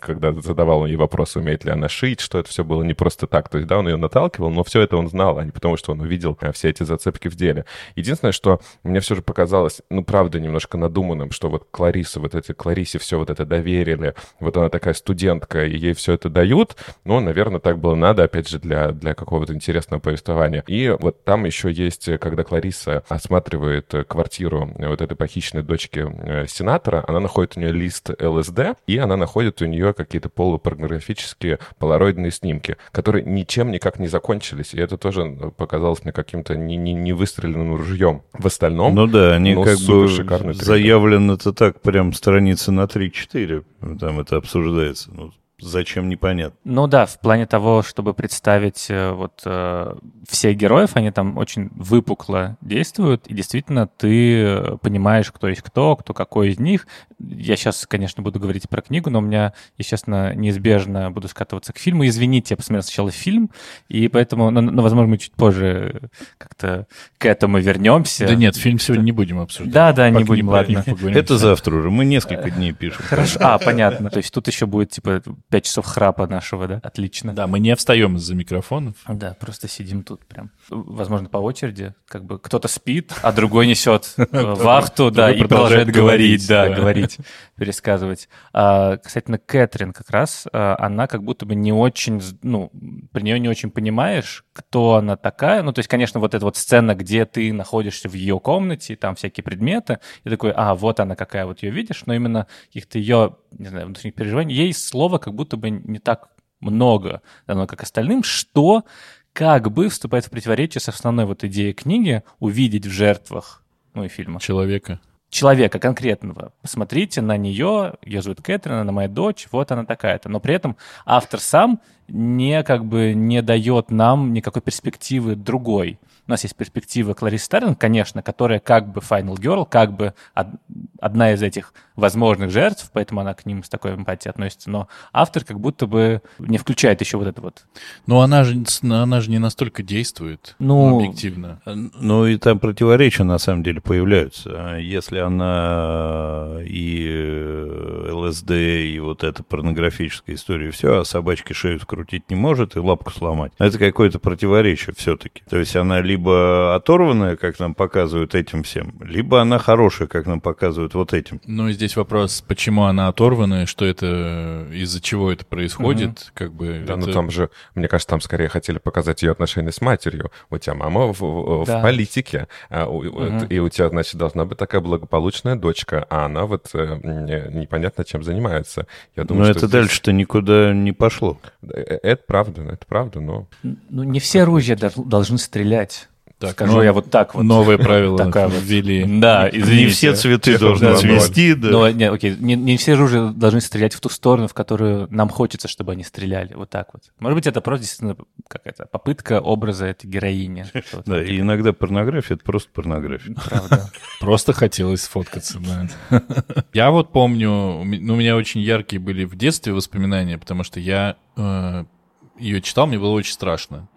когда задавал ей вопрос, умеет ли она шить, что это все было не просто так. То есть, да, он ее наталкивал, но все это он знал, а не потому, что он увидел все эти зацепки в деле. Единственное, что мне все же показалось, ну, правда, немножко надуманным, что вот Клариса, вот эти Кларисе все вот это доверили, вот она такая студентка, и ей все это дают, ну, наверное, так было надо, опять же, для, для какого-то интересного повествования. И вот там еще есть, когда Клариса осматривает квартиру вот этой похищенной дочки э, сенатора, она находит у нее лист ЛСД, и она находит у нее какие-то полупорнографические полароидные снимки, которые ничем никак не закончились. И это тоже э, показалось мне каким-то не, не, не выстреленным ружьем. В остальном, Ну да, они ну, как бы заявлено это так, прям страницы на 3-4, там это обсуждается. Ну, Зачем непонятно. Ну да, в плане того, чтобы представить э, вот э, всех героев, они там очень выпукло действуют, и действительно ты э, понимаешь, кто есть кто, кто какой из них. Я сейчас, конечно, буду говорить про книгу, но у меня, естественно, неизбежно буду скатываться к фильму. Извините, я посмотрел сначала фильм, и поэтому, ну, ну, возможно, мы чуть позже как-то к этому вернемся. Да нет, фильм сегодня не будем обсуждать. Да, да, не будем, ладно. Это завтра уже. Мы несколько дней пишем. Хорошо. А, понятно. То есть тут еще будет, типа, 5 часов храпа нашего, да? Отлично. Да, мы не встаем из-за микрофонов. Да, просто сидим тут прям. Возможно, по очереди. Как бы кто-то спит, а другой несет э, вахту, да, и продолжает говорить, да, говорить, пересказывать. А, Кстати, на Кэтрин как раз, а, она как будто бы не очень, ну, при нее не очень понимаешь, кто она такая. Ну, то есть, конечно, вот эта вот сцена, где ты находишься в ее комнате, там всякие предметы, и такой, а, вот она какая, вот ее видишь, но именно каких-то ее, не знаю, внутренних переживаний, ей слова как будто бы не так много дано, как остальным, что как бы вступает в противоречие с основной вот идеей книги увидеть в жертвах, ну и фильма, Человека. человека конкретного. Посмотрите на нее, ее зовут Кэтрин, она моя дочь, вот она такая-то. Но при этом автор сам не как бы не дает нам никакой перспективы другой. У нас есть перспектива Кларис Стерлинг, конечно, которая как бы Final Girl, как бы од- одна из этих возможных жертв, поэтому она к ним с такой эмпатией относится. Но автор как будто бы не включает еще вот это вот. Но она же, она же не настолько действует Ну, объективно. Ну и там противоречия на самом деле появляются. Если она и ЛСД, и вот эта порнографическая история, все, а собачке шею скрутить не может и лапку сломать. Это какое-то противоречие все-таки. То есть она либо оторванная, как нам показывают этим всем, либо она хорошая, как нам показывают вот этим. Ну и здесь вопрос, почему она оторвана, что это, из-за чего это происходит, как бы... Да, это- ну там же, мне кажется, там скорее хотели показать ее отношения с матерью. У тебя мама в, в- в Да. политике, а у- Мгм. и у тебя, значит, должна быть такая благополучная дочка, а она вот э, не- непонятно чем занимается. Я думаю, Но что это здесь- дальше-то никуда не пошло. Э, Это правда, это правда, но... Ну, не все дол- должны стрелять. Так, Скажу ну, я вот так вот. Новые правила Такая вот. ввели. Да, извините. Не все цветы Чехов должны цвести, да. Но, не, окей, не, не все ружья должны стрелять в ту сторону, в которую нам хочется, чтобы они стреляли. Вот так вот. Может быть, это просто действительно какая-то попытка образа этой героини. Да, и иногда порнография — это просто порнография. Правда. Просто хотелось сфоткаться, да. Я вот помню, ну, у меня очень яркие были в детстве воспоминания, потому что я ее читал, мне было очень страшно.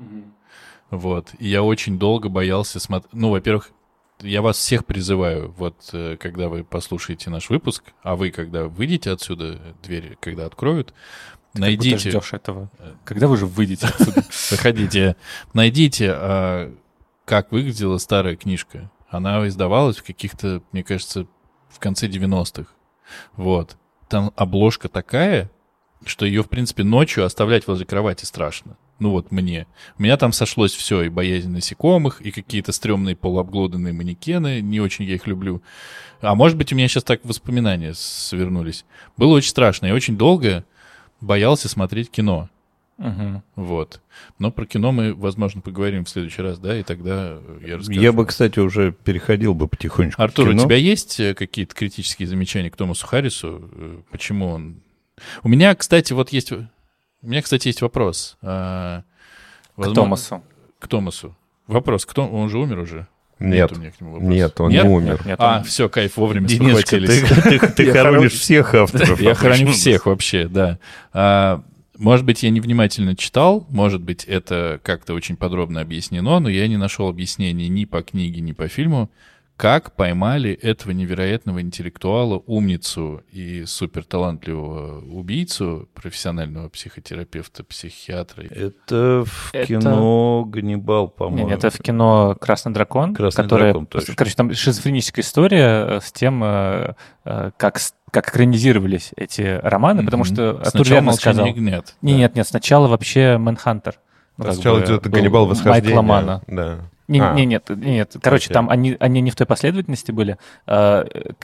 Вот. И я очень долго боялся смотреть. Ну, во-первых, я вас всех призываю, вот э, когда вы послушаете наш выпуск, а вы, когда выйдете отсюда, двери, когда откроют, Как будто найдите, ждешь этого. Когда вы уже выйдете отсюда? заходите, найдите, а, как выглядела старая книжка. Она издавалась в каких-то, мне кажется, в конце 90-х. Вот. Там обложка такая, что ее, в принципе, ночью оставлять возле кровати страшно. Ну вот мне. У меня там сошлось все, и боязнь насекомых, и какие-то стрёмные полуобглоданные манекены, не очень я их люблю. А может быть, у меня сейчас так воспоминания свернулись. Было очень страшно. Я очень долго боялся смотреть кино. Мгм. Вот. Но про кино мы, возможно, поговорим в следующий раз, да, и тогда я расскажу. Я бы, кстати, уже переходил бы потихонечку Артур, у тебя есть э, какие-то критические замечания к Томасу Харрису? Э, Почему он... У меня, кстати, вот есть... У меня, кстати, есть вопрос. А, К возможно- Томасу. К Томасу. Вопрос. Кто... Он же умер уже? Нет, у меня к нему вопроса. нет, он Нет? не умер. Нет, нет, А, он- все, кайф, вовремя Дениска, ты, ты- ты хоронишь хоро- всех авторов. Я обычно. всех вообще, да. А, может быть, я невнимательно читал, может быть, это как-то очень подробно объяснено, но я не нашел объяснений ни по книге, ни по фильму, как поймали этого невероятного интеллектуала, умницу и суперталантливого убийцу, профессионального психотерапевта, психиатра. Это в Это- кино Ганнибал, по-моему. не, это в кино «Красный дракон», «Красный которое, дракон», точно. короче, там шизофреническая история э, с тем, э, э, как, как экранизировались эти романы, потому Мгм. что Артур Сначала верно «Молчание сказал. ягнят». Не, да. Нет, нет, сначала вообще Мэнхантер. Сначала бы идет Ганнибал восхождение. Майкла Мана. Да. Не, А. не, нет, нет. Короче, Окей. там они, они не в той последовательности были. Э,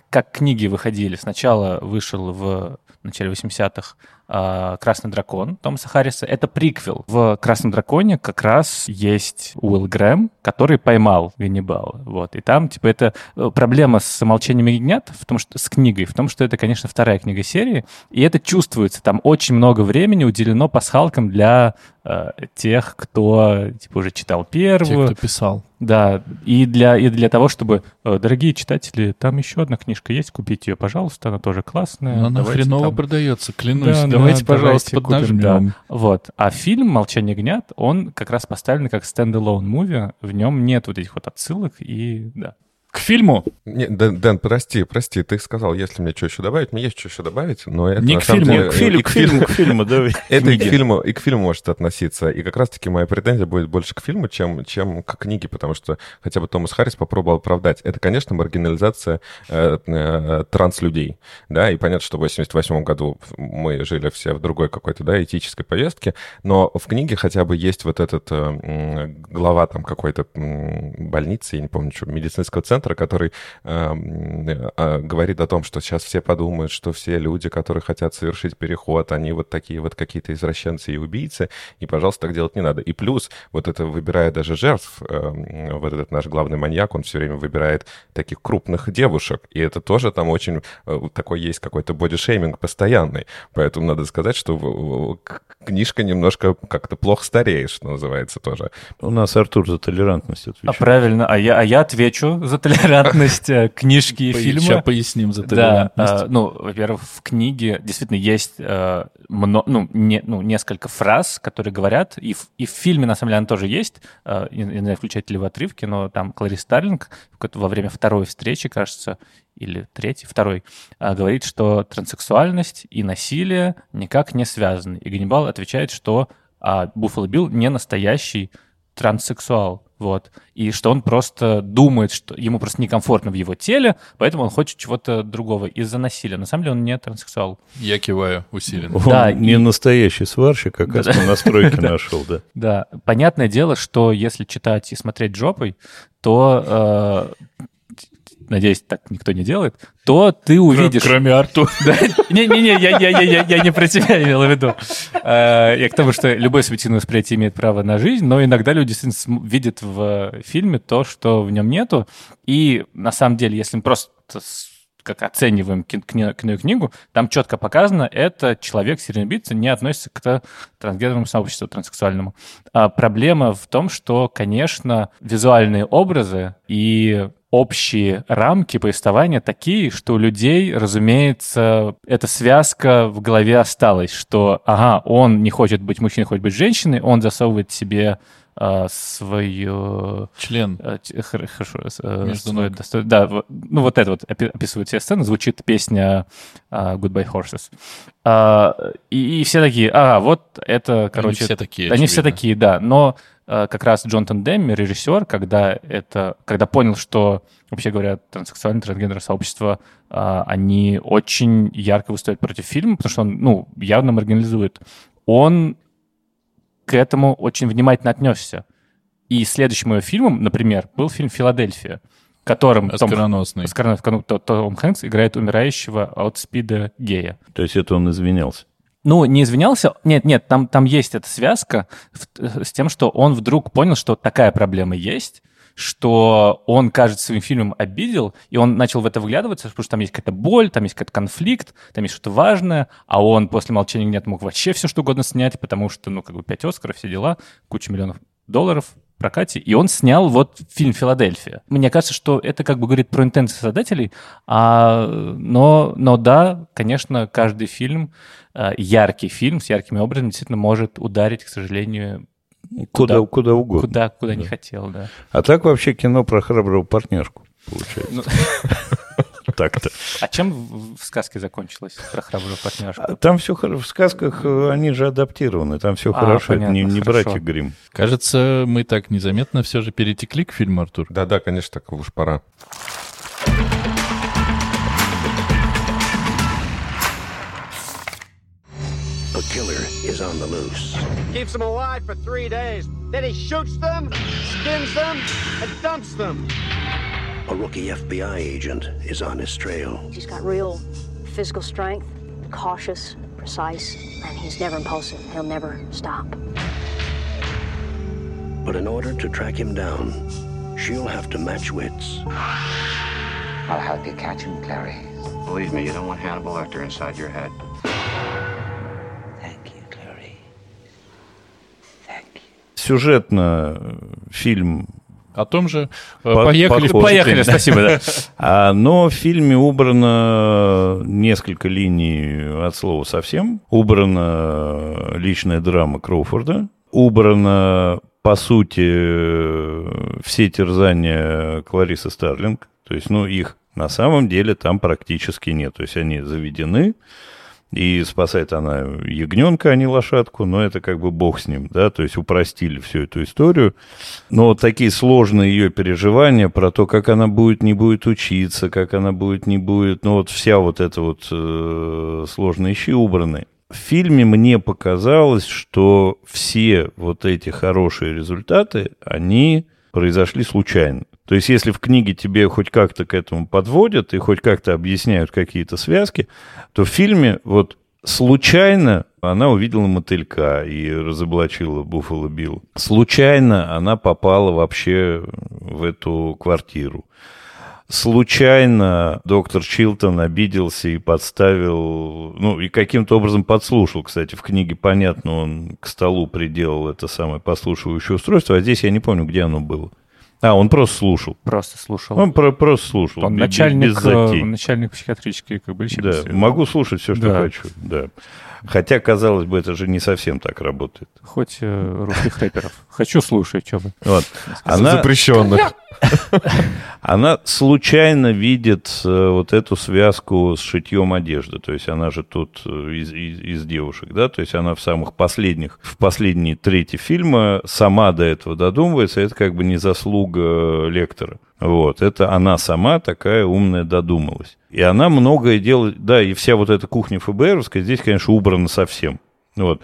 Как книги выходили. Сначала вышел в начале 80-х э, «Красный дракон» Томаса Харриса. Это приквел. В «Красном драконе» как раз есть Уилл Грэм, который поймал Ганнибала. Вот. И там, типа, это э, проблема с «Молчанием ягнят», в том, что, с книгой, в том, что это, конечно, вторая книга серии, и это чувствуется. Там очень много времени уделено пасхалкам для э, тех, кто, типа, уже читал первую. Те, кто писал. Да, и для, и для того, чтобы, э, дорогие читатели, там еще одна книжка есть, купите ее, пожалуйста, она тоже классная. Но она Давайте хреново там- продается, клянусь. Да, давайте, да, пожалуйста, поднажмем. да. Вот. А фильм «Молчание гнят», он как раз поставлен как стендалone муви, в нем нет вот этих вот отсылок и, да. К фильму. Не, Дэн, Дэн, прости, прости, ты сказал, если мне что еще добавить, мне есть что еще добавить, но это Не к фильму, деле- К фильму, к фильму, к фильму, давай. Это и к фильму, и к фильму может относиться. И как раз-таки моя претензия будет больше к фильму, чем, чем к книге, потому что хотя бы Томас Харрис попробовал оправдать. Это, конечно, маргинализация э, э, транслюдей. Да, и понятно, что в 88 году мы жили все в другой какой-то, да, этической повестке, но в книге хотя бы есть вот этот э, глава там какой-то больницы, я не помню, что, медицинского центра, который э, э, говорит о том, что сейчас все подумают, что все люди, которые хотят совершить переход, они вот такие вот какие-то извращенцы и убийцы, и, пожалуйста, так делать не надо. И плюс, вот это выбирая даже жертв, э, вот этот наш главный маньяк, он все время выбирает таких крупных девушек, и это тоже там очень э, такой есть какой-то бодишейминг постоянный. Поэтому надо сказать, что книжка немножко как-то плохо стареет, что называется тоже. У нас Артур за толерантность А отвечает. правильно, а я, а я отвечу за толерантность э, книжки и фильма. Сейчас поясним за Да, толерантность. а, ну, во-первых, в книге действительно есть э, мно- ну, не- ну, несколько фраз, которые говорят, и в, и в фильме, на самом деле, она тоже есть, э, я не знаю, включаете ли вы отрывки, но там Кларис Старлинг во время второй встречи, кажется, или третьей, второй, говорит, что транссексуальность и насилие никак не связаны. И Ганнибал отвечает, что а, Буффало Билл не настоящий транссексуал, вот, и что он просто думает, что ему просто некомфортно в его теле, поэтому он хочет чего-то другого из-за насилия. На самом деле он не транссексуал. Я киваю усиленно. Он Да, не и- настоящий сварщик, как раз на настройке нашел, да. Да, понятное дело, что если читать и смотреть жопой, то, э, надеюсь, так никто не делает, то ты увидишь... Кроме Артура. Да, Не-не-не, я, не про тебя имел в виду. Э, Я к тому, что любое субъективное восприятие имеет право на жизнь, но иногда люди действительно видят в фильме то, что в нем нету. И на самом деле, если мы просто как оцениваем книгу, там четко показано, это человек серийный не относится к трансгендерному сообществу, транссексуальному. А проблема в том, что, конечно, визуальные образы и общие рамки повествования такие, что у людей, разумеется, эта связка в голове осталась, что, ага, он не хочет быть мужчиной, хочет быть женщиной, он засовывает себе а, свою Член. Э, т- хор- Хорошо. э, Между ног. досто- Да, ну вот это вот опи- описывает все сцены, звучит песня а, Goodbye Horses. А, И, и все такие, а, вот это, короче... Они все такие, Они все очевидно. такие, да. Но э, как раз Джонатан Демми, режиссер, когда это, когда понял, что, вообще говоря, транссексуальное трансгендерное сообщество, а, они очень ярко выступают против фильма, потому что он, ну, явно маргинализует. Он к этому очень внимательно отнесся. И следующим его фильмом, например, был фильм «Филадельфия», в котором Том, Оскароносный. Оскар- в котором То- Том Хэнкс играет умирающего от спида гея. То есть это он извинялся. Ну, не извинялся. Нет, нет, там, там есть эта связка в- с тем, что он вдруг понял, что такая проблема есть, что он, кажется, своим фильмом обидел, и он начал в это вглядываться, потому что там есть какая-то боль, там есть какой-то конфликт, там есть что-то важное, а он после «Молчания нет» мог вообще все что угодно снять, потому что, ну, как бы пять Оскаров, все дела, куча миллионов долларов прокате, и он снял вот фильм «Филадельфия». Мне кажется, что это как бы говорит про интенции создателей, а, но, но да, конечно, каждый фильм, э, яркий фильм с яркими образами действительно может ударить, к сожалению, Куда, Куда- куда угодно. куда, куда не Да. хотел, да. А так вообще кино про храброго партнершку получается. Ну. Так-то. А чем в сказке закончилось про храбрую партнершу? А Там все в сказках, э, они же адаптированы, там все А, хорошо, это не, не хорошо. братья Грим. Кажется, мы так незаметно все же перетекли к фильму, Артур. Да-да, конечно, так уж пора. Killer is on the loose. keeps them alive for three days. Then he shoots them, skins them, and dumps them. A rookie FBI agent is on his trail. He's got real physical strength, cautious, precise, and he's never impulsive. He'll never stop. But in order to track him down, she'll have to match wits. I'll help you catch him, Clary. Believe me, you don't want Hannibal Lecter inside your head. Сюжетно э, фильм О том же. Э, По- Поехали. похож. Поехали, спасибо, да. А, но в фильме убрано несколько линий от слова совсем. Убрана личная драма Кроуфорда. Убрано, по сути, э, все терзания Кларисы Старлинг. То есть, ну, их на самом деле там практически нет. То есть, они заведены, и спасает она ягненка, а не лошадку, но это как бы бог с ним, да, то есть упростили всю эту историю. Но вот такие сложные ее переживания про то, как она будет, не будет учиться, как она будет, не будет, ну вот вся вот эта вот э, сложные щи убраны. В фильме мне показалось, что все вот эти хорошие результаты, они произошли случайно. То есть, если в книге тебе хоть как-то к этому подводят и хоть как-то объясняют какие-то связки, то в фильме вот случайно она увидела мотылька и разоблачила Буффало Билл. Случайно она попала вообще в эту квартиру. Случайно доктор Чилтон обиделся и подставил, ну, и каким-то образом подслушал, кстати, в книге понятно, он к столу приделал это самое послушивающее устройство, а здесь я не помню, где оно было. А, он просто слушал. Просто слушал. Он про- просто слушал. Он бе- без- начальник, без затей. э, начальник психиатрической как бы Да, лечебницы. могу слушать все, что Да. хочу. Да. Хотя, казалось бы, это же не совсем так работает. Хоть э, русских рэперов. Хочу слушать, что бы. Вот. Она, Запрещенных. она случайно видит э, вот эту связку с шитьем одежды. То есть она же тут э, из, из- из девушек, да? То есть она в самых последних, в последней трети фильма сама до этого додумывается. Это как бы не заслуга лектора. Вот, это она сама такая умная додумалась. И она многое делает, да, и вся вот эта кухня ФБРовская здесь, конечно, убрана совсем. Вот.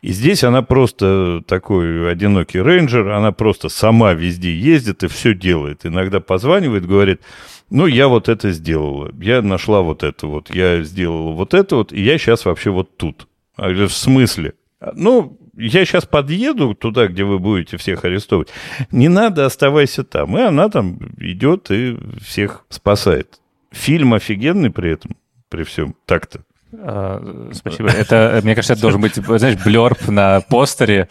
И здесь она просто такой одинокий рейнджер, она просто сама везде ездит и все делает. Иногда позванивает, говорит, ну, я вот это сделала, я нашла вот это вот, я сделала вот это вот, и я сейчас вообще вот тут. А в смысле? Ну, я сейчас подъеду туда, где вы будете всех арестовывать. Не надо, оставайся там. И она там идет и всех спасает. Фильм офигенный при этом, при всем. Так-то. Э, Спасибо. Это, мне кажется, это должен быть, знаешь, блерп на постере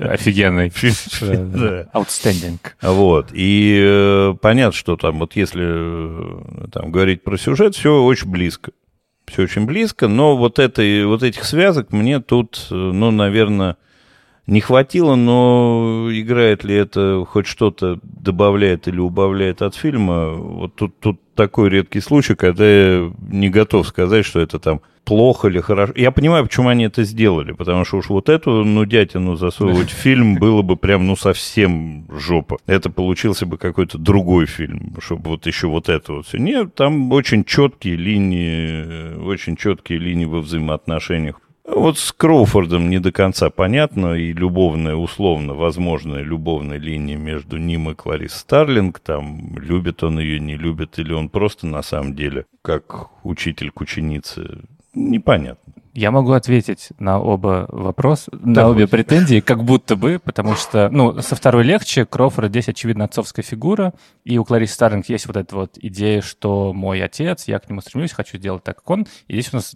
офигенный. Outstanding. Вот. И э, понятно, что там, вот если э, там, говорить про сюжет, все очень близко. Все очень близко, но вот, этой, вот этих связок мне тут, э, ну, наверное, не хватило, но играет ли это хоть что-то добавляет или убавляет от фильма, вот тут, тут такой редкий случай, когда я не готов сказать, что это там плохо или хорошо. Я понимаю, почему они это сделали, потому что уж вот эту нудятину засовывать в фильм было бы прям, ну, совсем жопа. Это получился бы какой-то другой фильм, чтобы вот еще вот это вот все. Нет, там очень четкие линии, э, очень четкие линии во взаимоотношениях вот с Кроуфордом не до конца понятно, и любовная, условно, возможная любовная линия между ним и Кларис Старлинг, там, любит он ее, не любит, или он просто на самом деле, как учитель к ученице, непонятно. Я могу ответить на оба вопроса, на Да обе хоть. претензии, как будто бы, потому что, ну, со второй легче, Кроуфорд здесь, очевидно, отцовская фигура, и у Кларисы Старлинг есть вот эта вот идея, что мой отец, я к нему стремлюсь, хочу сделать так, как он, и здесь у нас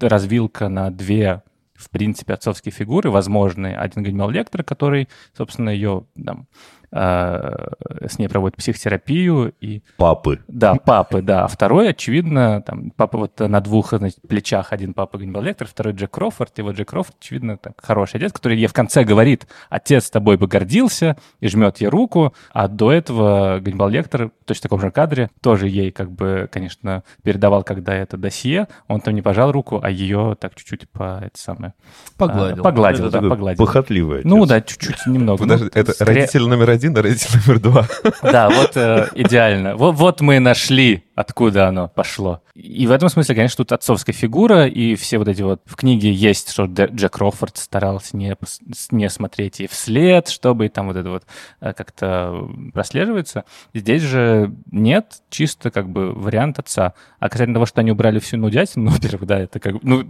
развилка на две, в принципе, отцовские фигуры возможные. Один Ганнибал Лектор, который, собственно, ее там, с ней проводит психотерапию, и Папы. да, папы, да. А второй, очевидно, там, папа вот на двух значит, плечах. Один папа Ганнибал Лектор, второй Джек Крофорд. И вот Джек Крофорд, очевидно, так, хороший отец, который ей в конце говорит, отец тобой бы гордился, и жмет ей руку. А до этого Ганнибал Лектор, точно таком же кадре, тоже ей, как бы, конечно, передавал, когда это досье. Он там не пожал руку, а ее так чуть-чуть по, это самое... Погладил. а, Погладил, Это да, погладил. Похотливый отец. Ну да, чуть-чуть немного. Подожди, Ну, это скорее- родитель номер один, а родитель номер два. Да, вот э, идеально. Вот, вот мы нашли откуда оно пошло. И в этом смысле, конечно, тут отцовская фигура, и все вот эти вот... В книге есть, что Джек Крофорд старался не, не смотреть ей вслед, чтобы и там вот это вот э, как-то прослеживается. Здесь же нет, чисто как бы вариант отца. А касательно того, что они убрали всю нудятину, ну, во-первых, да, это как бы... Ну,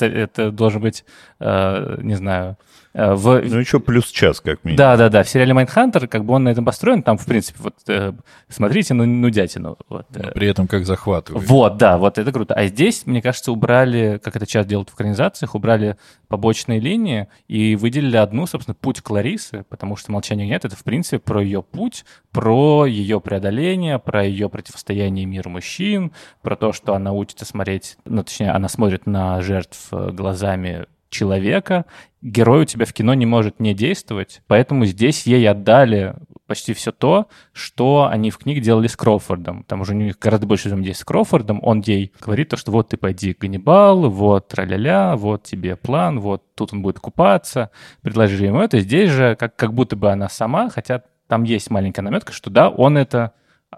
это должен быть, э, не знаю... э, в, Ну, еще плюс час, как минимум. да, да, да. В сериале Mindhunter, как бы он на этом построен, там, в принципе, вот э, смотрите на нудятину. Вот, э. Но при этом как захватывает. Вот, да, вот это круто. А здесь, мне кажется, убрали, как это часто делают в экранизациях, убрали побочные линии и выделили одну, собственно, путь Кларисы, потому что «Молчание нет» — это, в принципе, про ее путь, про ее преодоление, про ее противостояние миру мужчин, про то, что она учится смотреть, ну, точнее, она смотрит на жертв э, глазами человека. Герой у тебя в кино не может не действовать, поэтому здесь ей отдали почти все то, что они в книге делали с Кроуфордом. Там уже у них гораздо больше взаимодействия с Кроуфордом. Он ей говорит то, что вот ты пойди к Ганнибалу, вот тра-ля-ля, вот тебе план, вот тут он будет купаться. Предложили ему это. Здесь же как, как будто бы она сама, хотя там есть маленькая наметка, что да, он это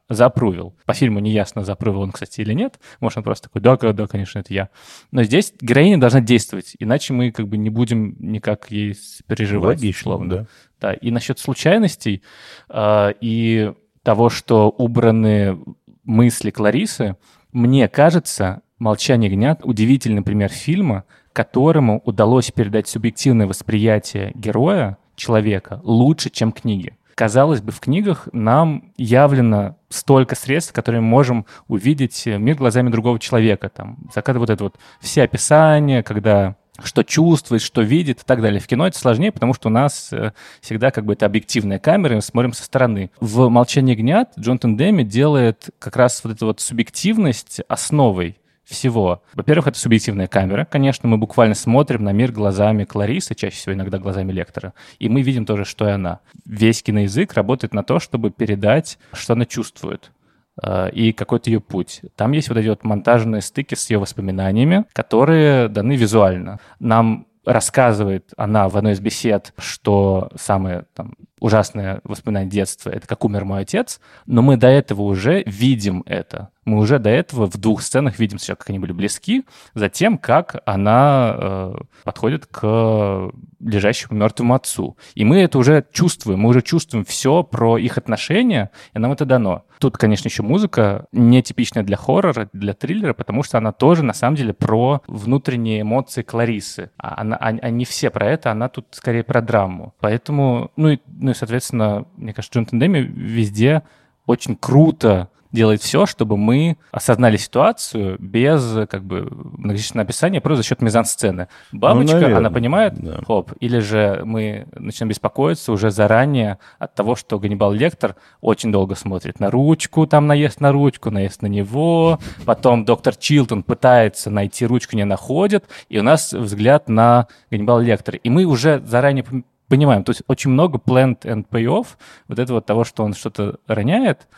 запрувил. По фильму не ясно, запрувил он, кстати, или нет. Может, он просто такой, да, да, конечно, это я. Но здесь героиня должна действовать, иначе мы как бы не будем никак ей переживать. Логично, условно. да. Да, и насчет случайностей э, и того, что убраны мысли Кларисы, мне кажется, «Молчание ягнят» — удивительный пример фильма, которому удалось передать субъективное восприятие героя, человека, лучше, чем книги. Казалось бы, в книгах нам явлено столько средств, которые мы можем увидеть мир глазами другого человека. Там, закат вот это вот все описания, когда что чувствует, что видит и так далее. В кино это сложнее, потому что у нас э, всегда как бы это объективная камера, и мы смотрим со стороны. В «Молчании гнят» Джонатан Дэми делает как раз вот эту вот субъективность основой всего. Во-первых, это субъективная камера. Конечно, мы буквально смотрим на мир глазами Кларисы, чаще всего иногда глазами лектора, и мы видим тоже, что и она. Весь киноязык работает на то, чтобы передать, что она чувствует э, и какой-то ее путь. Там есть вот эти вот монтажные стыки с ее воспоминаниями, которые даны визуально. Нам рассказывает она в одной из бесед, что самое там, ужасное воспоминание детства — это как умер мой отец, но мы до этого уже видим это. Мы уже до этого в двух сценах видим сначала, как они были близки, затем, как она э, подходит к лежащему мертвому отцу. И мы это уже чувствуем, мы уже чувствуем все про их отношения, и нам это дано. Тут, конечно, еще музыка нетипичная для хоррора, для триллера, потому что она тоже, на самом деле, про внутренние эмоции Кларисы. А она, а, а не все про это, она тут скорее про драму. Поэтому, ну и, ну и соответственно, мне кажется, Джонатан Дэми везде очень круто делает все, чтобы мы осознали ситуацию без как бы многочисленного описания, просто за счет мизансцены. Бабочка, Ну, наверное, она понимает, да. хоп, или же мы начинаем беспокоиться уже заранее от того, что Ганнибал Лектор очень долго смотрит на ручку, там наезд на ручку, наезд на него, потом доктор Чилтон пытается найти ручку, не находит, и у нас взгляд на Ганнибал Лектора. И мы уже заранее понимаем, то есть очень много planned and payoff, вот это вот того, что он что-то роняет,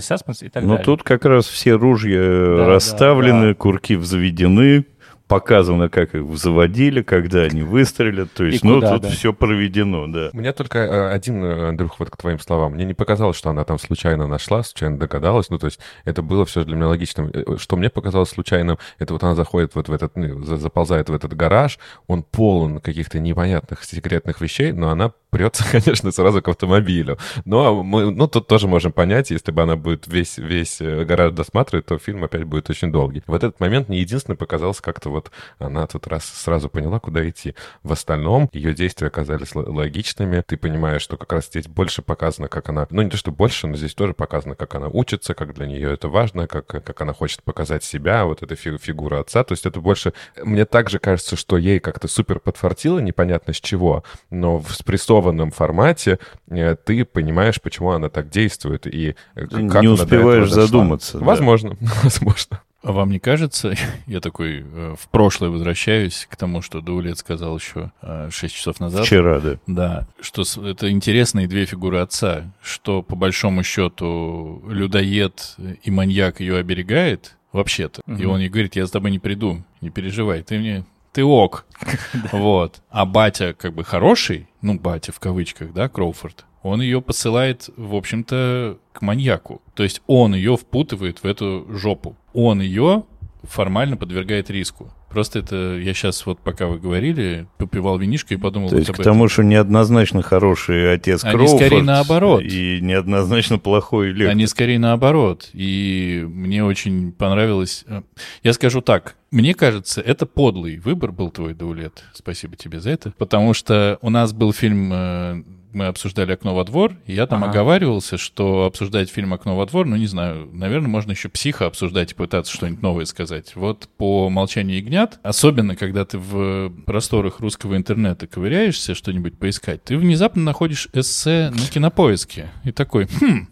саспенс и так Но далее. Ну, тут как раз все ружья Да, расставлены, да, курки взведены, показано, как их заводили, когда они выстрелят. То есть, И ну, куда, тут да. все проведено, да. Мне только э, один, э, Андрюх, вот к твоим словам. Мне не показалось, что она там случайно нашла, случайно догадалась. Ну, то есть это было все для меня логичным. Э, Что мне показалось случайным, это вот она заходит вот в этот, ну, за- заползает в этот гараж, он полон каких-то непонятных секретных вещей, но она прется, конечно, сразу к автомобилю. Но мы, ну, тут тоже можем понять, если бы она будет весь, весь э, гараж досматривать, то фильм опять будет очень долгий. В этот момент мне единственное показалось как-то вот она тут раз сразу поняла, куда идти. В остальном ее действия оказались логичными. Ты понимаешь, что как раз здесь больше показано, как она... Ну, не то, что больше, но здесь тоже показано, как она учится, как для нее это важно, как, как она хочет показать себя, вот эта фи- фигура отца. То есть это больше... Мне также кажется, что ей как-то супер подфартило, непонятно с чего, но в спрессованном формате э, ты понимаешь, почему она так действует и э, как не успеваешь задуматься, да. Возможно, возможно. А вам не кажется, я такой э, в прошлое возвращаюсь к тому, что Даулет сказал еще э, 6 часов назад. Вчера, да. Да, что это интересные две фигуры отца, что по большому счету людоед и маньяк ее оберегает вообще-то, и Мгм. он ей говорит, я с тобой не приду, не переживай, ты мне, ты ок, вот. А батя как бы хороший, ну батя в кавычках, да, Кроуфорд, он ее посылает, в общем-то, к маньяку. То есть он ее впутывает в эту жопу. Он ее формально подвергает риску. Просто это я сейчас вот пока вы говорили, попивал винишко и подумал То вот есть об к этом. тому, что неоднозначно хороший отец Они Кроуфорд скорее наоборот. и неоднозначно плохой Лектор. Они скорее наоборот. И мне очень понравилось... э, Я скажу так. Мне кажется, это подлый выбор был твой, Даулет. Спасибо тебе за это. Потому что у нас был фильм... Мы обсуждали «Окно во двор», и я там Ага. оговаривался, что обсуждать фильм «Окно во двор», ну, не знаю, наверное, можно еще «Психа» обсуждать и пытаться что-нибудь новое сказать. Вот по «Молчанию ягнят», особенно когда ты в просторах русского интернета ковыряешься что-нибудь поискать, ты внезапно находишь эссе на кинопоиске. И такой, хм,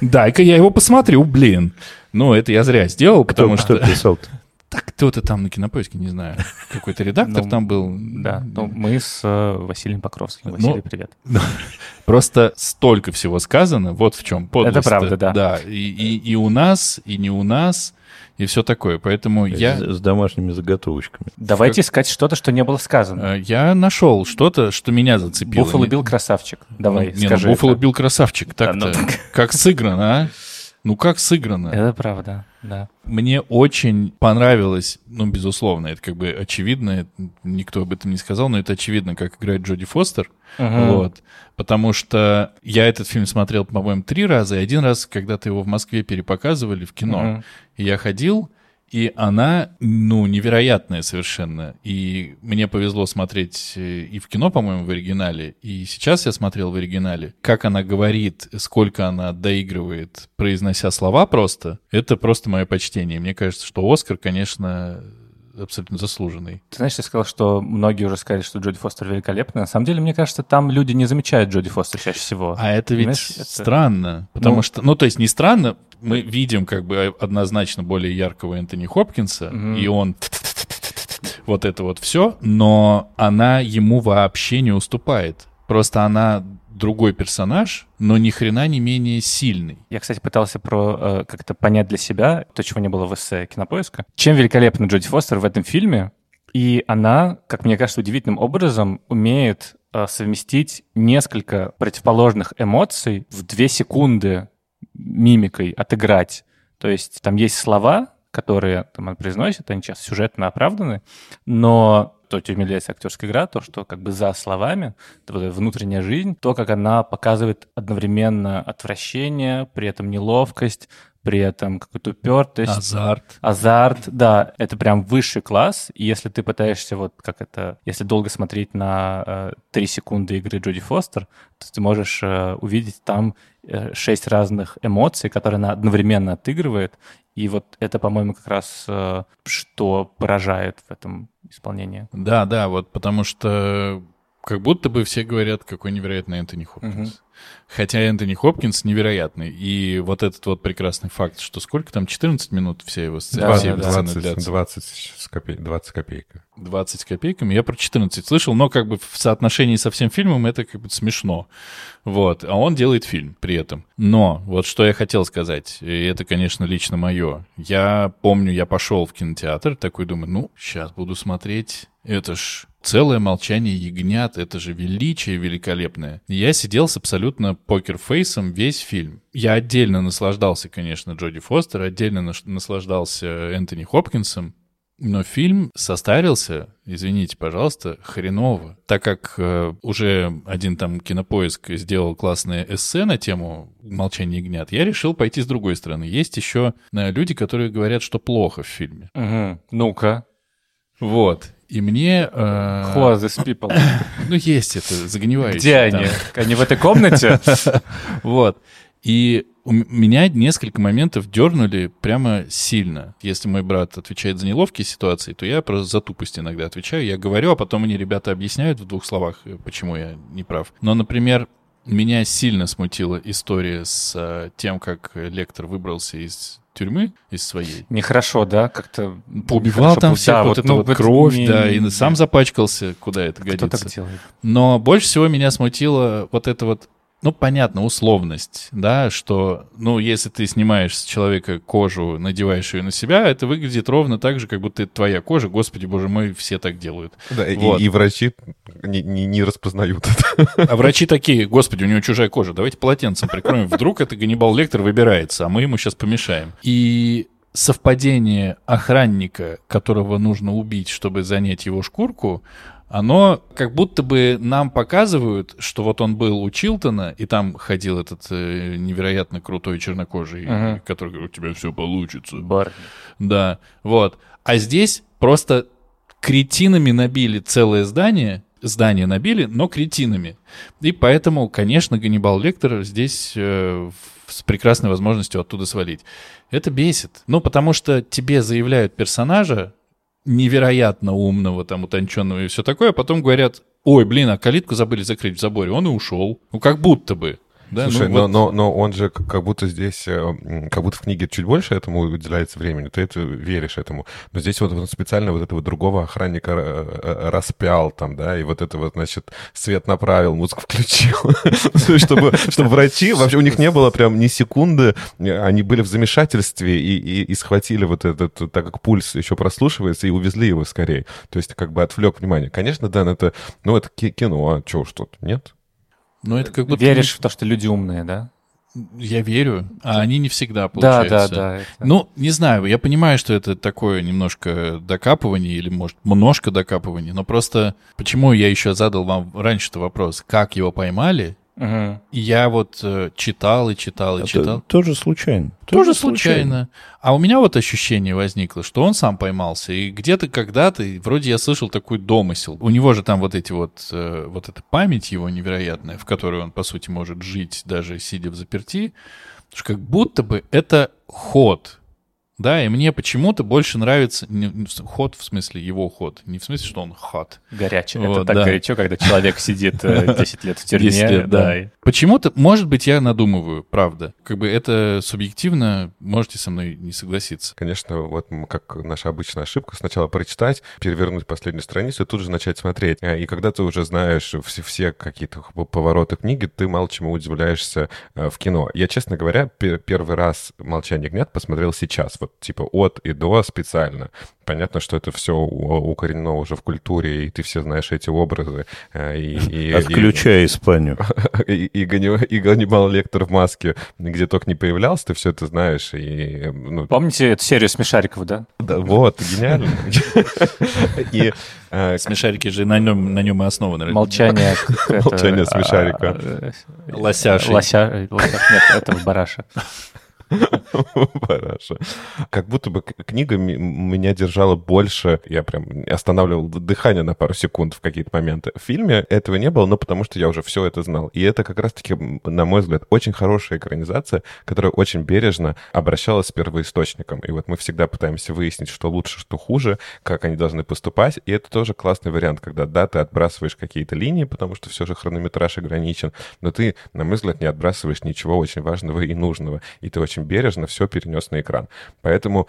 дай-ка я его посмотрю, блин. Ну, это я зря сделал, Кто, потому кто что... писал Так, кто-то там на кинопоиске, не знаю. Какой-то редактор Ну, там был. Да, ну, мы с э, Василием Покровским. Ну, Василий, привет. Просто столько всего сказано, вот в чем подлость. Это правда, да. Да, и, у нас, и не у нас, и все такое. Поэтому я, с, домашними заготовочками. Давайте искать что-то, что не было сказано. э, я нашел что-то, что меня зацепило. Буффало Билл красавчик. Давай, скажи. Буффало. Билл красавчик. Так-то. так. Как сыграно, а? Ну, как сыграно? Это правда, да. Мне очень понравилось, ну, безусловно, это как бы очевидно, никто об этом не сказал, но это очевидно, как играет Джоди Фостер. Мгм. Вот. Потому что я этот фильм смотрел, по-моему, три раза, и один раз, когда-то его в Москве перепоказывали в кино. И я ходил, и она, ну, невероятная совершенно. И мне повезло смотреть э, и в кино, по-моему, в оригинале, и сейчас я смотрел в оригинале. Как она говорит, сколько она доигрывает, произнося слова просто, это просто мое почтение. Мне кажется, что Оскар, конечно, абсолютно заслуженный. Ты знаешь, я сказал, что многие уже сказали, что Джоди Фостер великолепна. На самом деле, мне кажется, там люди не замечают Джоди Фостер чаще всего. А это ведь Понимаешь, это- странно, потому Ну- что, ну, то есть не странно, мы видим как бы однозначно более яркого Энтони Хопкинса, Мгм. и он вот это вот все, но она ему вообще не уступает. Просто она другой персонаж, но ни хрена не менее сильный. Я, кстати, пытался про э, как-то понять для себя то, чего не было в эссе кинопоиска. Чем великолепна Джоди Фостер в этом фильме? И она, как мне кажется, удивительным образом умеет э, совместить несколько противоположных эмоций в две секунды мимикой отыграть. То есть там есть слова, которые там, она произносит, они часто сюжетно оправданы, но то, что является актерская игра, то, что как бы за словами, вот внутренняя жизнь, то, как она показывает одновременно отвращение, при этом неловкость, при этом какую-то упертость. Азарт. Азарт, да, это прям высший класс. И если ты пытаешься вот как это, если долго смотреть на э, три секунды игры Джоди Фостер, то ты можешь э, увидеть там э, шесть разных эмоций, которые она одновременно отыгрывает. И вот это, по-моему, как раз э, что поражает в этом исполнении. Да, да, вот потому что как будто бы все говорят, какой невероятный Энтони Хопкинс. Мгм. Хотя Энтони Хопкинс невероятный. И вот этот вот прекрасный факт, что сколько там, 14 минут вся его сцена, Да, все да, его да. сцены 20, длятся? 20, с копей- 20 копейка. 20 с копейками. Я про 14 слышал, но как бы в соотношении со всем фильмом это как бы смешно. Вот. А он делает фильм при этом. Но вот что я хотел сказать, и это, конечно, лично мое. Я помню, я пошел в кинотеатр, такой думаю, ну, сейчас буду смотреть. Это ж целое молчание ягнят, это же величие великолепное. Я сидел с абсолютно покерфейсом весь фильм. Я отдельно наслаждался, конечно, Джоди Фостер, отдельно наслаждался Энтони Хопкинсом, но фильм состарился, извините, пожалуйста, хреново. Так как э, уже один там кинопоиск сделал классное эссе на тему «Молчание ягнят», я решил пойти с другой стороны. Есть еще э, люди, которые говорят, что плохо в фильме. Мгм. Ну-ка. Вот. И мне... э, Who are these people? ну, есть это, загнивающее. Где они? там. Они в этой комнате? Вот. И у меня несколько моментов дернули прямо сильно. Если мой брат отвечает за неловкие ситуации, то я просто за тупость иногда отвечаю. Я говорю, а потом мне ребята объясняют в двух словах, э, почему я не прав. Но, например, меня сильно смутила история с э, тем, как лектор выбрался из тюрьмы, из своей. Нехорошо, да? Как-то... Поубивал там всех, Да, вот, это ну, вот кровь, не- да, и сам запачкался, куда это Кто годится. так делает? Но больше всего меня смутило вот это вот ну, понятно, условность, да, что, ну, если ты снимаешь с человека кожу, надеваешь ее на себя, это выглядит ровно так же, как будто это твоя кожа, господи, боже мой, все так делают. Да, и- Вот. и, врачи не, не- не распознают это. А врачи такие, господи, у него чужая кожа, давайте полотенцем прикроем, вдруг это Ганнибал Лектор выбирается, а мы ему сейчас помешаем. И совпадение охранника, которого нужно убить, чтобы занять его шкурку, оно как будто бы нам показывают, что вот он был у Чилтона, и там ходил этот э, невероятно крутой чернокожий, Мгм. который говорит, у тебя все получится. Барни. Да, вот. А здесь просто кретинами набили целое здание, здание набили, но кретинами. И поэтому, конечно, Ганнибал Лектор здесь э, с прекрасной возможностью оттуда свалить. Это бесит. Ну, потому что тебе заявляют персонажа невероятно умного, там, утонченного и все такое, а потом говорят, ой, блин, а калитку забыли закрыть в заборе, он и ушел. Ну, как будто бы. Да, Слушай, ну, но, вот- но, но он же как будто здесь, э, как будто в книге чуть больше этому уделяется времени, ты это веришь этому. Но здесь вот он специально вот этого другого охранника э, э, распял там, да, и вот это вот, значит, свет направил, музыку включил, чтобы, чтобы врачи, вообще у них не было прям ни секунды, они были в замешательстве и, и, и схватили вот этот, так как пульс еще прослушивается, и увезли его скорее. То есть как бы отвлек внимание. Конечно, Дэн, это, ну, это ки- кино, а чего уж тут, нет? Ну, это как будто... Веришь в то, что люди умные, да? Я верю, а они не всегда Да, получается. да, да. это- Ну, не знаю, я понимаю, что это такое немножко докапывание или, может, немножко докапывание, но просто почему я еще задал вам раньше-то вопрос, как его поймали? И я вот э, читал и читал и Это читал. тоже случайно. Тоже случайно. А у меня вот ощущение возникло, что он сам поймался. И где-то когда-то, вроде я слышал такой домысел. У него же там вот эти вот, э, вот эта память его невероятная, в которой он, по сути, может жить, даже сидя в заперти, что как будто бы это ход. Да, и мне почему-то больше нравится не- ход, в смысле его ход. Не в смысле, что он ход. Горячий. Вот, это так да. горячо, когда человек сидит э, 10 лет в тюрьме. 10 лет, да. и- Почему-то, может быть, я надумываю, правда. Как бы это субъективно, можете со мной не согласиться. Конечно, вот как наша обычная ошибка, сначала прочитать, перевернуть последнюю страницу и тут же начать смотреть. А, И когда ты уже знаешь все, все какие-то повороты книги, ты мало чему удивляешься э, в кино. Я, честно говоря, пе- первый раз «Молчание гнят» посмотрел сейчас, вот типа от и до специально. Понятно, что это все укоренено уже в культуре, и ты все знаешь эти образы. э, И, и- и- Отключая Испанию. и, и, и Ганнибал Лектор в маске, где только не появлялся, ты все это знаешь. И, ну, Помните эту серию Смешариков, да? да, вот, гениально. И э, Смешарики же на нем, на нем и основаны. Молчание. Молчание а, смешарика. э, Лосяшей. Лося... Нет, это бараша. Параша. Как будто бы книга меня держала больше. Я прям останавливал дыхание на пару секунд в какие-то моменты. В фильме этого не было, но потому что я уже все это знал. И это как раз-таки, на мой взгляд, очень хорошая экранизация, которая очень бережно обращалась с первоисточником. И вот мы всегда пытаемся выяснить, что лучше, что хуже, как они должны поступать. И это тоже классный вариант, когда, да, ты отбрасываешь какие-то линии, потому что все же хронометраж ограничен, но ты, на мой взгляд, не отбрасываешь ничего очень важного и нужного. И ты очень бережно все перенес на экран. Поэтому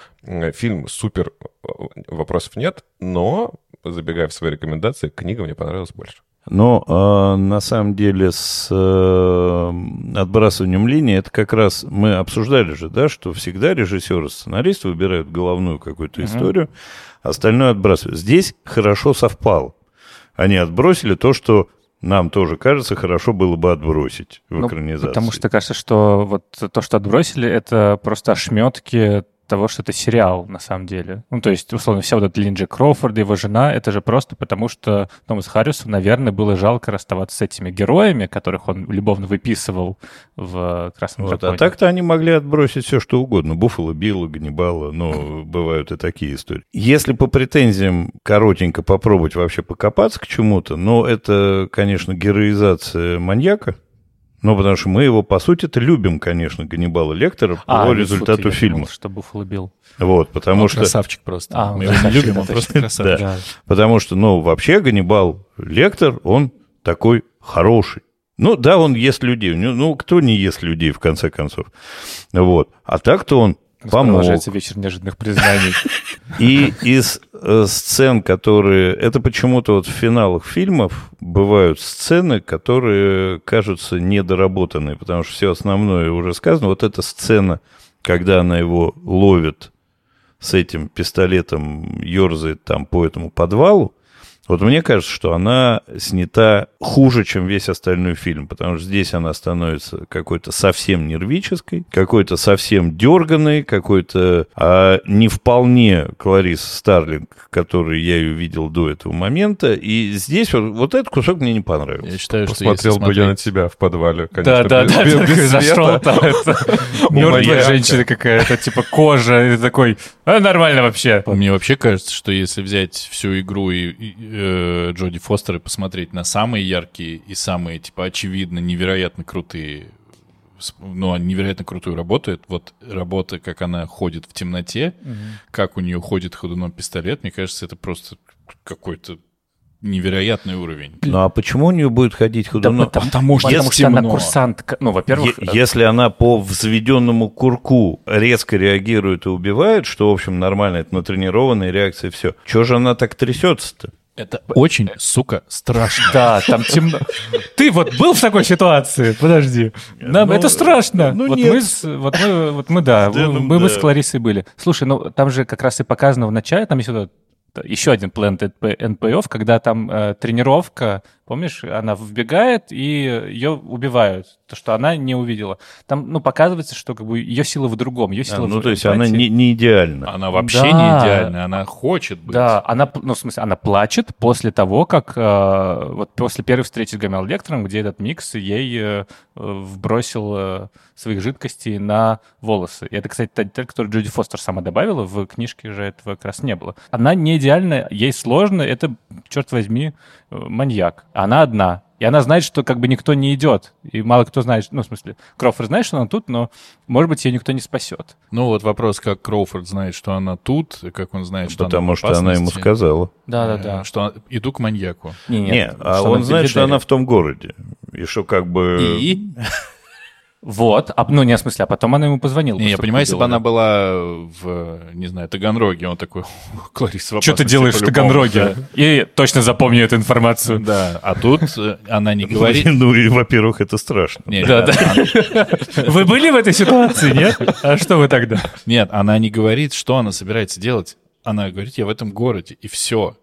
фильм супер, э, вопросов нет, но, забегая в свои рекомендации, книга мне понравилась больше. Но э, на самом деле с э, отбрасыванием линии это как раз мы обсуждали же, да, что всегда режиссер и сценарист выбирают головную какую-то историю, остальное отбрасывают. Здесь хорошо совпало. Они отбросили то, что нам тоже кажется хорошо было бы отбросить в Ну, экранизации. Потому что кажется, что вот то, что отбросили, это просто ошметки того, что это сериал на самом деле. Ну, то есть, условно, вся вот эта Линджи Кроуфорд, его жена, это же просто потому, что Томас Харрису, наверное, было жалко расставаться с этими героями, которых он любовно выписывал в «Красном Вот, драконе». а так-то они могли отбросить все, что угодно. Буффало, Билла, Ганнибала, ну, бывают и такие истории. Если по претензиям коротенько попробовать вообще покопаться к чему-то, ну, это, конечно, героизация маньяка. Ну, потому что мы его, по сути-то, любим, конечно, Ганнибала Лектора по А, ну, результату я фильма. думал, что Буффало Билл. Вот, потому Он что... красавчик просто. А, Мы он его не любим, он просто красавчик. Да. Потому что, ну, вообще Ганнибал Лектор, он такой хороший. Ну, да, он ест людей. Ну, ну, кто не ест людей, в конце концов? Вот. А так-то он помог. Продолжается вечер неожиданных признаний. И из э, сцен, которые... Это почему-то вот в финалах фильмов бывают сцены, которые кажутся недоработанные, потому что все основное уже сказано. Вот эта сцена, когда она его ловит с этим пистолетом, ерзает там по этому подвалу, вот мне кажется, что она снята хуже, чем весь остальной фильм, потому что здесь она становится какой-то совсем нервической, какой-то совсем дерганной, какой-то а не вполне Кларис Старлинг, который я ее видел до этого момента. И здесь вот, вот этот кусок мне не понравился. Я считаю, что Посмотрел если бы я смотреть- на тебя в подвале, Да, конечно. да, без- да, без- такой без зашел там, это, мертвая женщина какая-то, типа кожа, и такой, а, нормально вообще. Мне вообще кажется, что если взять всю игру и, э, Джоди Фостер и посмотреть на самые яркие и самые, типа, очевидно, невероятно крутые, ну, невероятно крутую работу, это вот работа, как она ходит в темноте, как у нее ходит ходуном пистолет, мне кажется, это просто какой-то невероятный уровень. Ну а почему у нее будет ходить Да, ходуном? потому, потому что потому что она курсантка. Ну, во-первых, Е- Если она по взведенному курку резко реагирует и убивает, что, в общем, нормально, это натренированная реакция, все. Чего же она так трясется-то? Это очень, сука, страшно. Да, там темно. Ты вот был в такой ситуации? Подожди. Нам Ну, это страшно. ну, вот, нет. Мы с, вот мы, вот мы, да, Да, мы, ну, мы да. с Кларисой были. Слушай, ну там же как раз и показано в начале, там есть вот э, еще один Planted NPO, когда там э, тренировка, помнишь, она вбегает и ее убивают, то, что она не увидела. Там, ну, показывается, что как бы ее сила в другом, ее А, сила ну, в то есть она эмпатии. не, не идеальна. Она вообще Да. не идеальная, она хочет быть. Да, она, ну, в смысле, она плачет после того, как э, вот после первой встречи с Гамел Лектором, где этот микс ей э, вбросил э, своих жидкостей на волосы. И это, кстати, та деталь, которую Джоди Фостер сама добавила, в книжке же этого как раз не было. Она не идеальна, ей сложно, это, черт возьми, маньяк. Она одна. И она знает, что как бы никто не идет. И мало кто знает, ну, в смысле, Крофорд знает, что она тут, но, может быть, ее никто не спасет. Ну вот вопрос, как Кроуфорд знает, что она тут, как он знает, что Потому она в что она ему сказала. Да-да-да. Э, Что иду к маньяку. Не, Не, нет, а он знает, что она в том городе. И что как бы... И? Вот, а, ну не в смысле, а потом она ему позвонила. Не, я понимаю, если бы она была в, не знаю, Таганроге, он такой, Клариса в Что ты делаешь в по-любому». Таганроге? И точно запомни эту информацию. Да, а тут э, она не говорит... Ну и, во-первых, это страшно. Да, да. Вы были в этой ситуации, нет? А что вы тогда? Нет, она не говорит, что она собирается делать. Она говорит, я в этом городе, и все.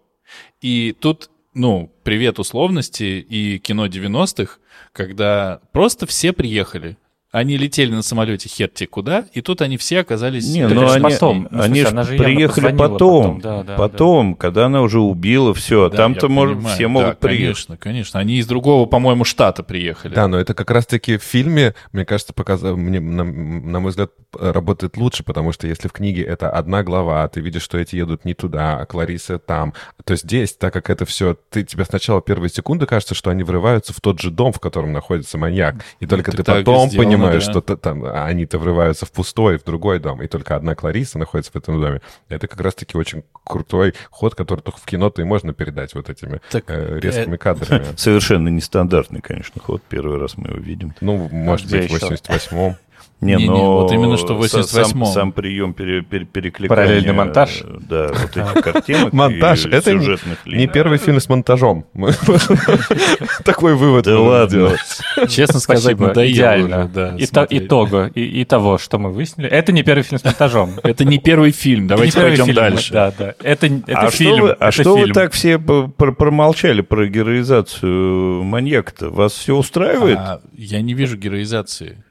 И тут, ну, привет условности и кино 90-х, когда просто все приехали. Они летели на самолете херти куда, и тут они все оказались... Не, Так ну ж они, потом. Ну, в они она же приехали потом, потом, да, да, потом, когда она уже убила все, а Да, там-то понимаю. все Да, могут приехать. Конечно, конечно. Они из другого, по-моему, штата приехали. Да, но это как раз-таки в фильме, мне кажется, показа... мне, на, на мой взгляд, работает лучше, потому что если в книге это одна глава, ты видишь, что эти едут не туда, а Клариса там, то здесь, так как это все, ты тебе сначала первые секунды кажется, что они врываются в тот же дом, в котором находится маньяк, и только это ты так потом сделано, понимаешь, да. что там они-то врываются в пустой, в другой дом, и только одна Клариса находится в этом доме. Это как раз-таки очень крутой ход, который только в кино-то и можно передать вот этими Так, э, резкими кадрами. Совершенно нестандартный, конечно, ход. Первый раз мы его видим. Ну, может быть, в еще? 88-м. Не, Не-не, но вот именно что в са- 88-м. Сам, сам прием пере, пере- перекликания, Параллельный монтаж? э, Да, вот этих картинок Монтаж. Это не, не первый фильм с монтажом. Такой вывод. Да ладно. Честно сказать, надоело идеально. итого, и, того, что мы выяснили. Это не первый фильм с монтажом. Это не первый фильм, давайте не пойдем дальше. Да, да. Это, а фильм. а что вы фильм. так все промолчали про героизацию маньяка-то? Вас все устраивает? А, я не вижу героизации.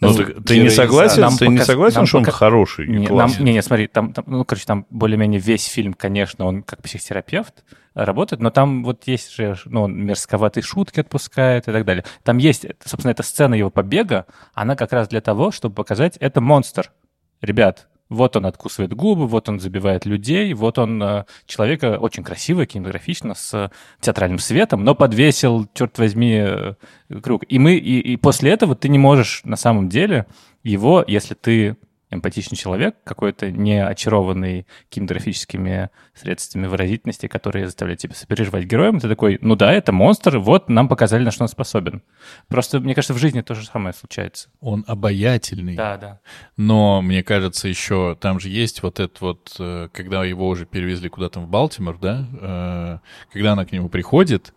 Ну, так ты не согласен? нам ты не показ- согласен, нам что он пока- хороший и Не, нам- классный? не, не, смотри, там, там, ну, короче, там более-менее весь фильм, конечно, он как психотерапевт э, работает, но там вот есть же, ну, он мерзковатые шутки отпускает и так далее. Там есть, собственно, эта сцена его побега, она как раз для того, чтобы показать, это монстр. Ребят, вот он откусывает губы, вот он забивает людей, вот он э, человека очень красиво, кинематографично, с э, театральным светом, но подвесил, черт возьми, э, круг. И мы, и, и после этого ты не можешь на самом деле его, если ты эмпатичный человек, какой-то не очарованный кинематографическими средствами выразительности, которые заставляют тебя сопереживать героем. Ты такой, ну да, это монстр, вот нам показали, на что он способен. Просто, мне кажется, в жизни то же самое случается. Он обаятельный. Да, да. Но мне кажется, еще там же есть вот это вот, э, когда его уже перевезли куда-то в Балтимор, да, э, когда она к нему приходит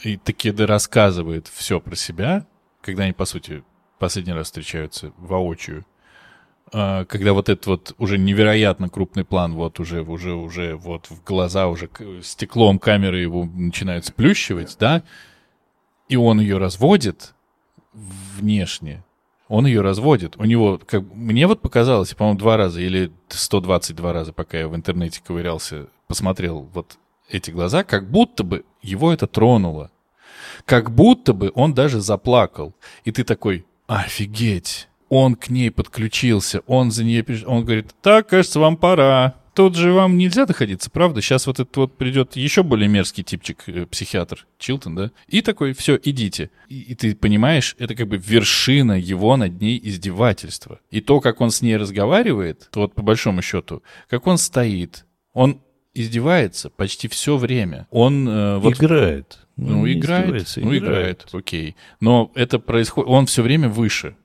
и таки да рассказывает все про себя, когда они, по сути, последний раз встречаются воочию, когда вот этот вот уже невероятно крупный план, вот уже, уже, уже вот в глаза уже стеклом камеры его начинают сплющивать, да, и он ее разводит внешне, он ее разводит. У него, как мне вот показалось, по-моему, два раза или 122 раза, пока я в интернете ковырялся, посмотрел вот эти глаза, как будто бы его это тронуло. Как будто бы он даже заплакал. И ты такой, офигеть, он к ней подключился, он за нее... Он говорит, так, кажется, вам пора. Тут же вам нельзя находиться, правда? Сейчас вот этот вот придет еще более мерзкий типчик, э, психиатр, Чилтон, да? И такой, все, идите. И, и ты понимаешь, это как бы вершина его над ней издевательства. И то, как он с ней разговаривает, то вот по большому счету, как он стоит, он издевается почти все время. Он э, вот Играет. ну, играет, ну, играет, окей. Но это происходит, он все время выше.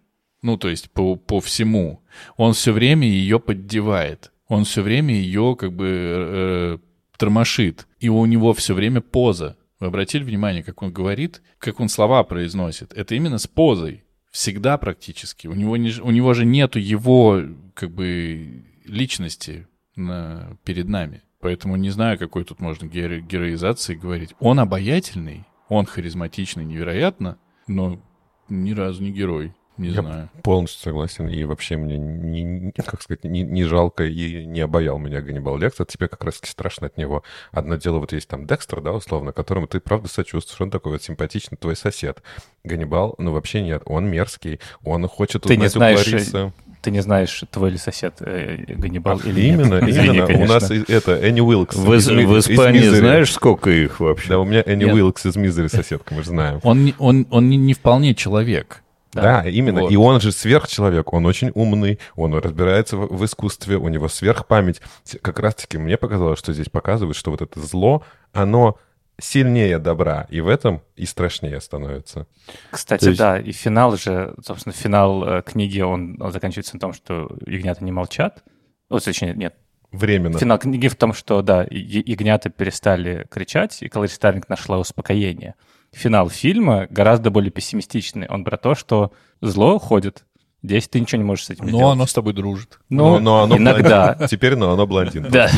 Ну, то есть по, по всему. Он все время ее поддевает. Он все время ее как бы э, тормошит. И у него все время поза. Вы обратили внимание, как он говорит, как он слова произносит? Это именно с позой. Всегда практически. У него, не, у него же нету его как бы личности на- перед нами. Поэтому не знаю, какой тут можно геро- героизации говорить. Он обаятельный, он харизматичный невероятно, но ни разу не герой. Не Я знаю. полностью согласен, и вообще мне, не, не- как сказать, не, не жалко и не обаял меня Ганнибал Лектор. Тебе как раз страшно от него. Одно дело, вот есть там Декстер, да, условно, которому ты правда сочувствуешь. Он такой вот симпатичный твой сосед. Ганнибал, ну вообще нет, он мерзкий, он хочет Ты не узнать знаешь, у Кларисы. Ты не знаешь, твой ли сосед э, Ганнибал А, или нет. именно, Извини, именно. У нас это Энни Уилкс. В, из в из Испании Мизери. знаешь, сколько их вообще? Да, у меня Энни Нет. Уилкс из Мизери соседка, мы же знаем. Он, он, он не, не вполне человек. Да, именно. Вот. И он же сверхчеловек, он очень умный, он разбирается в, в искусстве, у него сверхпамять. Как раз-таки мне показалось, что здесь показывают, что вот это зло, оно сильнее добра, и в этом и страшнее становится. Кстати, То есть- да, и финал же, собственно, финал э, книги, он, он заканчивается на том, что ягнята не молчат. Вот, точнее, нет. Временно. Финал книги в том, что, да, ягнята перестали кричать, и Клари Старлинг нашла успокоение. Финал фильма гораздо более пессимистичный. Он про то, что зло ходит. Здесь ты ничего не можешь с этим Но сделать. оно с тобой дружит. Ну, но оно иногда. блондин. Теперь, но оно блондин. Да.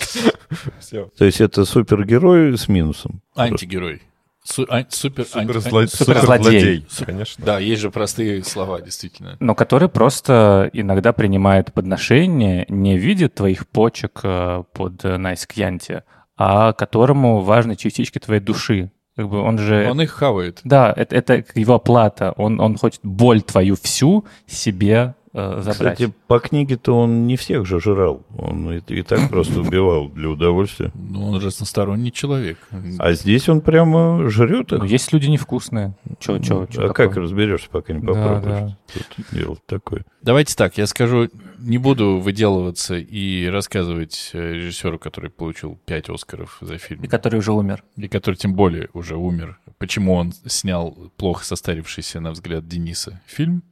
То есть это супергерой с минусом. Антигерой. Су- ан- супер, суперзлодей. Конечно. Да, есть же простые слова, действительно. но который просто иногда принимает подношение не в виде твоих почек э, под э, Найскьянти, а которому важны частички твоей души. Как бы он же... Он их хавает. Да, это, это его оплата. Он, он хочет боль твою всю себе э, забрать. Кстати, по книге-то он не всех же жрал. Он и, и так просто убивал для удовольствия. Ну, он разносторонний человек. А здесь он прямо жрет их. Ну, есть люди невкусные. Чё, чё, чё а такое? как разберешься, пока не Да, попробуешь? Тут дело такое. Давайте так, я скажу, не буду выделываться и рассказывать э, режиссеру, который получил 5 Оскаров за фильм, И который уже умер. и который тем более уже умер, почему он снял плохо состарившийся, на взгляд Дениса, фильм.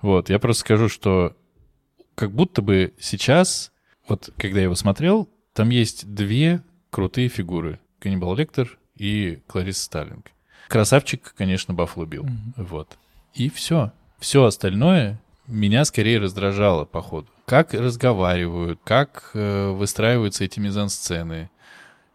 Вот, я просто скажу, что как будто бы сейчас, вот когда я его смотрел, там есть две крутые фигуры. Ганнибал Лектор и Клариса Старлинг. Красавчик, конечно, Баффало Билл. Вот. И все. Все остальное меня скорее раздражало, походу. Как разговаривают, как э, выстраиваются эти мизансцены.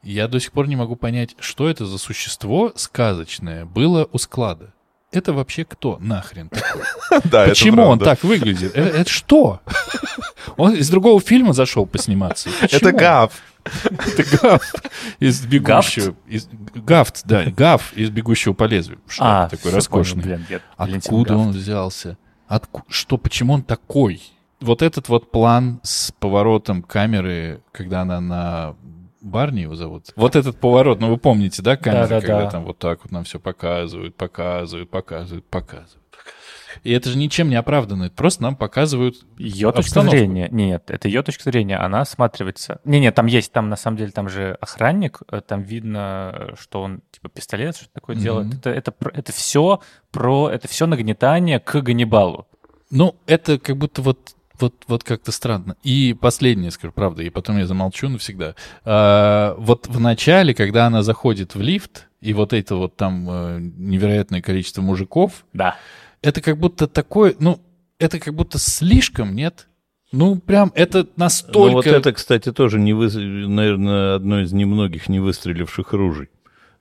Я до сих пор не могу понять, что это за существо сказочное было у склада. Это вообще кто нахрен такой? Да, это Почему он так выглядит? Это, это что? Он из другого фильма зашел посниматься. Это Почему? Гав. Это Гаф из бегущего... из- Гафт, да, Гаф из бегущего по лезвию. Что А, такой роскошный. понял, блин, я- Откуда он взялся? Отку- Что, почему он такой? Вот этот вот план с поворотом камеры, когда она на Барни его зовут. Вот этот поворот, ну вы помните, да, камеру, Да-да-да. когда там вот так вот нам все показывают, показывают, показывают, показывают. И это же ничем не оправдано. Это просто нам показывают Ее точка зрения. Нет, это ее точка зрения. Она осматривается. Не-не, там есть, там на самом деле, там же охранник, э, там видно, э, что он типа пистолет, что такое Мгм. делает. Это, это, это все про, это все нагнетание к Ганнибалу. Ну, это как будто вот, вот, вот как-то странно. И последнее, скажу, правда, и потом я замолчу навсегда. А, вот в начале, когда она заходит в лифт, и вот это вот там э, невероятное количество мужиков, Да. это как будто такое, ну, это как будто слишком, нет? Ну, прям это настолько... Ну, вот это, кстати, тоже, не вы... наверное, одно из немногих не выстреливших ружей.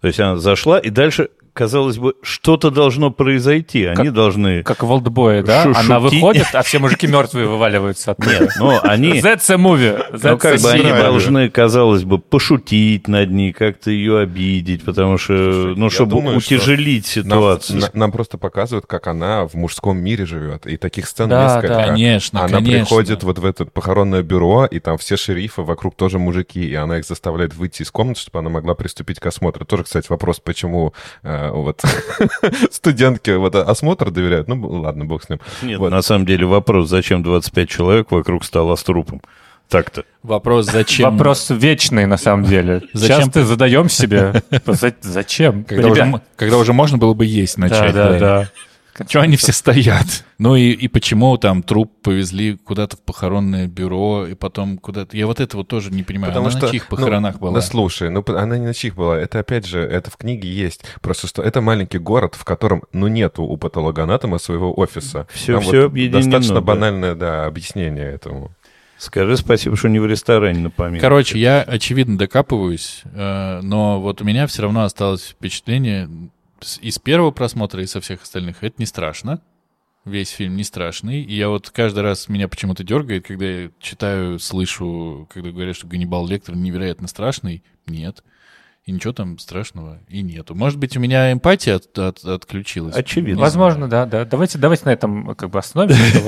То есть она зашла, и дальше, казалось бы, что-то должно произойти. Они должны... Как в Олдбое, да? Шушуки. Она выходит, а все мужики мертвые вываливаются оттуда. Нет, но они... That's a movie. Ну, That's как a бы они должны, казалось бы, пошутить над ней, как-то ее обидеть, потому что, ну, я чтобы думаю, утяжелить Нам, ситуацию. на- нам просто показывают, как она в мужском мире живет. И таких сцен Да, несколько. да. Конечно, Она конечно. приходит вот в это похоронное бюро, и там все шерифы вокруг тоже мужики, и она их заставляет выйти из комнаты, чтобы она могла приступить к осмотру. Тоже, кстати, вопрос, почему э, вот студентки вот осмотр доверяют. Ну, ладно, бог с ним. Нет, Вот. на самом деле вопрос, зачем 25 человек вокруг стола с трупом? Так-то. Вопрос, зачем... Вопрос вечный, на самом деле. Зачем Часто задаем себе. За- Зачем? Когда уже, Ребят, м- когда уже можно было бы есть начать. Да, да, да. Чего они все стоят? Ну и, и почему там труп повезли куда-то в похоронное бюро, и потом куда-то... Я вот это вот тоже не понимаю. Потому Она что, на чьих ну, похоронах была? Ну, слушай, ну, она не на чьих была. Это, опять же, это в книге есть. Просто что это маленький город, в котором, ну, нету у патологоанатома своего офиса. Всё- Там всё вот объединено, Достаточно да. банальное, да, объяснение этому. Скажи спасибо, что не в ресторане на поминке. Короче, я, очевидно, докапываюсь, э, но вот у меня все равно осталось впечатление из первого просмотра и со всех остальных. Это не страшно. Весь фильм не страшный. И я вот каждый раз меня почему-то дергает, когда я читаю, слышу, когда говорят, что Ганнибал Лектор невероятно страшный. Нет. И ничего там страшного и нету. Может быть, у меня эмпатия от- от- отключилась. Очевидно. Возможно, да, да. Давайте, давайте на этом как бы остановимся.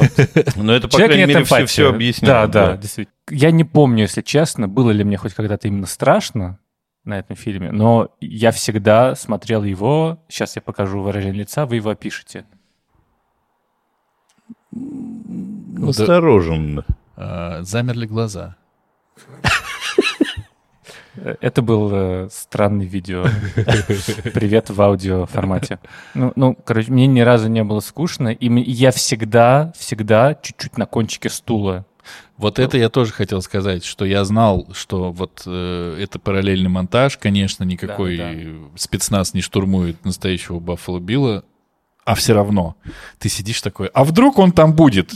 Но это, по крайней мере, все объясняет. Да, да, действительно. Я не помню, если честно, было ли мне хоть когда-то именно страшно на этом фильме, но я всегда смотрел его, сейчас я покажу выражение лица, вы его опишете. Настороженно. А, замерли глаза. Это был э, странный видео. Привет в аудио формате. Ну, ну, короче, мне ни разу не было скучно, и я всегда, всегда чуть-чуть на кончике стула. Вот это я тоже хотел сказать, что я знал, что вот э, это параллельный монтаж, конечно, никакой Да, спецназ не штурмует настоящего Баффало Билла, а все равно ты сидишь такой, а вдруг он там будет?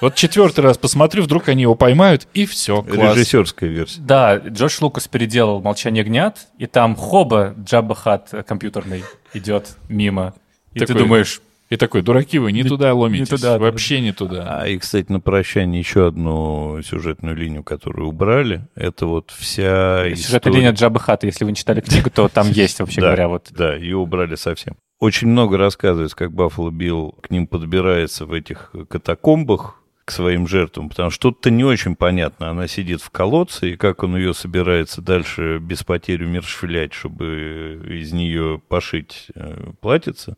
Вот четвертый раз посмотрю, вдруг они его поймают, и все, класс. Режиссерская версия. Да, Джордж Лукас переделал «Молчание гнят», и там хоба Джабба Хат компьютерный идет мимо. И ты Такой, думаешь, И такой, дураки вы, не туда ломитесь, туда, да. вообще не туда. А и, кстати, на прощание еще одну сюжетную линию, которую убрали, это вот вся сюжетная история- линия Джабба Хата, если вы не читали книгу, то там есть, вообще говоря, вот. Да, ее убрали совсем. Очень много рассказывается, как Баффало Билл к ним подбирается в этих катакомбах к своим жертвам, потому что что-то не очень понятно. Она сидит в колодце, и как он ее собирается дальше без потери умершвлять, чтобы из нее пошить э, платьице.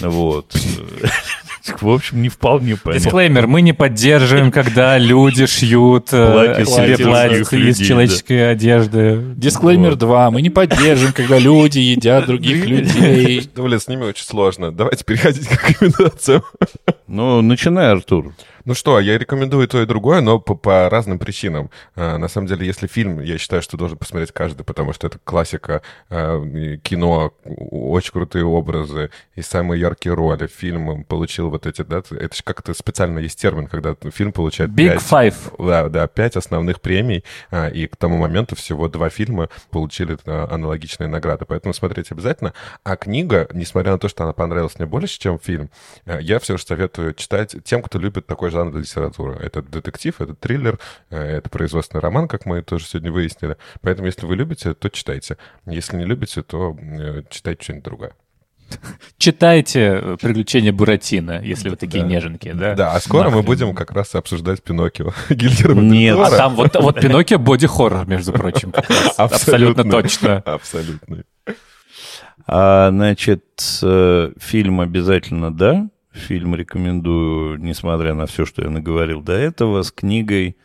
Вот. В общем, не вполне понятно. Дисклеймер, мы не поддерживаем, когда люди шьют э, Платья себе из платье из людей, человеческой одежды. Дисклеймер Вот. 2. Мы не поддержим, когда люди едят других людей. Блин, с ними очень сложно. Давайте переходить к рекомендациям. Ну, начинай, Артур. Ну что, я рекомендую то и другое, но по, по разным причинам. А, на самом деле, если фильм, я считаю, что должен посмотреть каждый, потому что это классика а, кино, очень крутые образы и самые яркие роли. Фильм получил вот эти, да, это же как-то специально есть термин, когда фильм получает Big пять- Five. Да, да, пять основных премий, а, и к тому моменту всего два фильма получили а, аналогичные награды, поэтому смотреть обязательно. А книга, несмотря на то, что она понравилась мне больше, чем фильм, а, я все же советую читать тем, кто любит такой жанр литературы. Это детектив, это триллер, а, это производственный роман, как мы тоже сегодня выяснили. Поэтому, если вы любите, то читайте. Если не любите, то э, читайте что-нибудь другое. Читайте э, «Приключения Буратино», если вы такие неженки, да? Да, а скоро мы будем как раз обсуждать Пиноккио Гильдерма Нет. А там вот, вот Пиноккио боди-хоррор, между прочим. Абсолютно точно. Абсолютно. А, значит, э, фильм обязательно, да. Фильм рекомендую, несмотря на все, что я наговорил до этого, с книгой.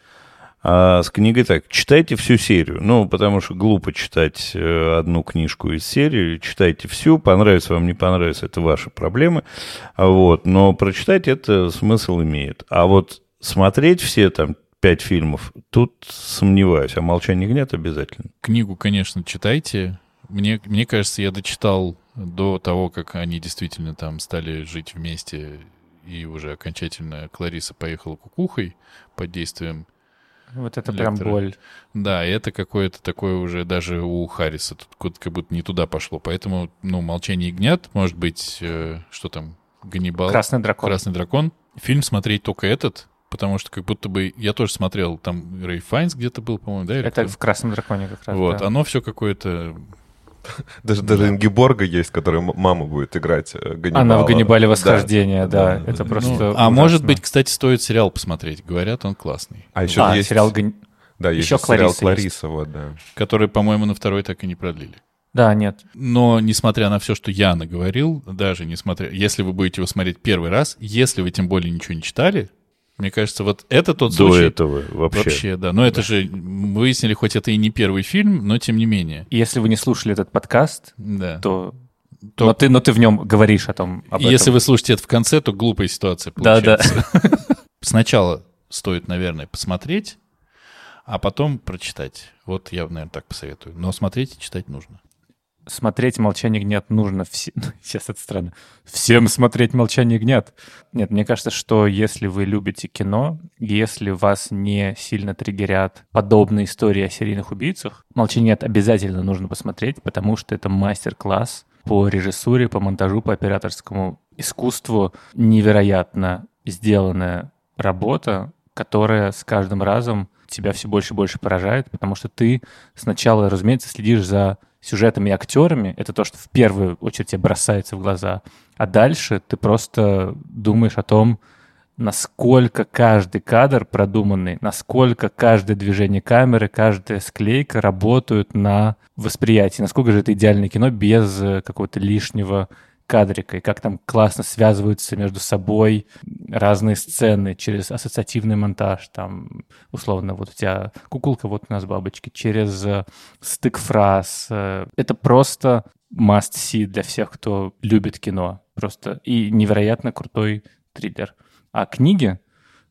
А с книгой так, читайте всю серию. Ну, потому что глупо читать э, одну книжку из серии. Читайте всю, понравится вам, не понравится, это ваши проблемы. А Вот, но прочитать это смысл имеет. А вот смотреть все там пять фильмов, тут сомневаюсь, а «Молчание гнет» обязательно. Книгу, конечно, читайте. Мне, мне кажется, я дочитал до того, как они действительно там стали жить вместе, и уже окончательно Клариса поехала кукухой под действием Вот это прям лектора. боль. Да, и это какое-то такое уже даже у Харриса тут как будто не туда пошло. Поэтому, ну, «Молчание ягнят», может быть, э, что там, Ганнибал. Красный дракон. Красный дракон. Фильм смотреть только этот, потому что как будто бы... Я тоже смотрел, там Рэй Файнс где-то был, по-моему, да? или Это кто? в «Красном драконе» как раз. Вот, да. оно все какое-то... Даже, даже Ингеборга есть, которая мама будет играть э, Ганнибала. Она в «Ганнибале восхождение», да. да, Это да. просто Ну, а может быть, кстати, стоит сериал посмотреть. Говорят, он классный. А еще А, есть сериал «Гань- Да, есть еще же сериал Клариса есть. Клариса, вот, да. Который, по-моему, на второй так и не продлили. Да, нет. Но, несмотря на все, что я наговорил, даже несмотря... Если вы будете его смотреть первый раз, если вы тем более ничего не читали, мне кажется, вот это тот До случай... этого вообще. Вообще, да. Но это же, мы выяснили, хоть это и не первый фильм, но тем не менее. И Если вы не слушали этот подкаст, Да. то... То- Но, ты, но ты в нем говоришь о том, об И Если этом. вы слушаете это в конце, то глупая ситуация Да, да. получается. Сначала стоит, наверное, посмотреть, а потом прочитать. Вот я, наверное, так посоветую. Но смотреть и читать нужно. Смотреть «Молчание гнят» нужно... все- Сейчас это странно. Всем смотреть «Молчание гнят». Нет, мне кажется, что если вы любите кино, если вас не сильно триггерят подобные истории о серийных убийцах, «Молчание гнят» обязательно нужно посмотреть, потому что это мастер-класс по режиссуре, по монтажу, по операторскому искусству. Невероятно сделанная работа, которая с каждым разом тебя все больше и больше поражает, потому что ты сначала, разумеется, следишь за сюжетами и актерами, это то, что в первую очередь тебе бросается в глаза, а дальше ты просто думаешь о том, насколько каждый кадр продуманный, насколько каждое движение камеры, каждая склейка работают на восприятии, насколько же это идеальное кино без э, какого-то лишнего кадрика, и как там классно связываются между собой разные сцены через ассоциативный монтаж, там, условно, вот у тебя куколка, вот у нас бабочки, через э, стык фраз. э, Это просто must see для всех, кто любит кино. Просто и невероятно крутой триллер. А книги,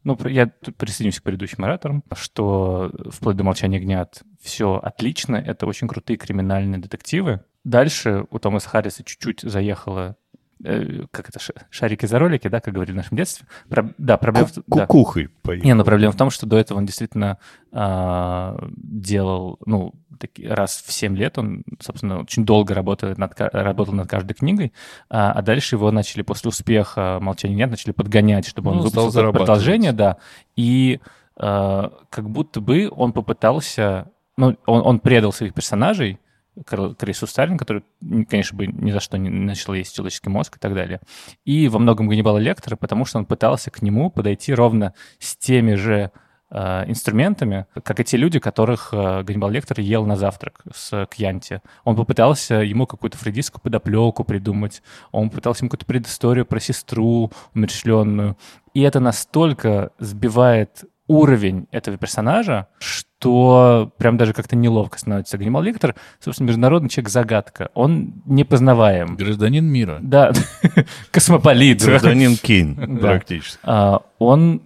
ну, я тут присоединюсь к предыдущим ораторам, что вплоть до «Молчания гнят» все отлично, это очень крутые криминальные детективы. Дальше у Томаса Харриса чуть-чуть заехала э, как это, шарики за ролики, да, как говорили в нашем детстве. Про- да, проблема... в- да. Кукухой поехал. Не, ну проблема в том, что до этого он действительно а, делал, ну, таки- раз в 7 лет он, собственно, очень долго работает над, работал над каждой книгой, а, а дальше его начали после успеха «Молчания нет», начали подгонять, чтобы он Ну, выпустил продолжение, да, и а, как будто бы он попытался, ну, он, он предал своих персонажей, Крису Сталин, который, конечно, бы ни за что не начал есть человеческий мозг и так далее. И во многом Ганнибала Лектора, потому что он пытался к нему подойти ровно с теми же э, инструментами, как и те люди, которых э, Ганнибал Лектор ел на завтрак с Кьянти. Он попытался ему какую-то фрейдистскую подоплеку придумать, он пытался ему какую-то предысторию про сестру умерщвленную. И это настолько сбивает уровень этого персонажа, что прям даже как-то неловко становится. Ганнибал Лектор, собственно, международный человек-загадка. Он непознаваем. Гражданин мира. Да, космополит. Гражданин Кейн практически. А, он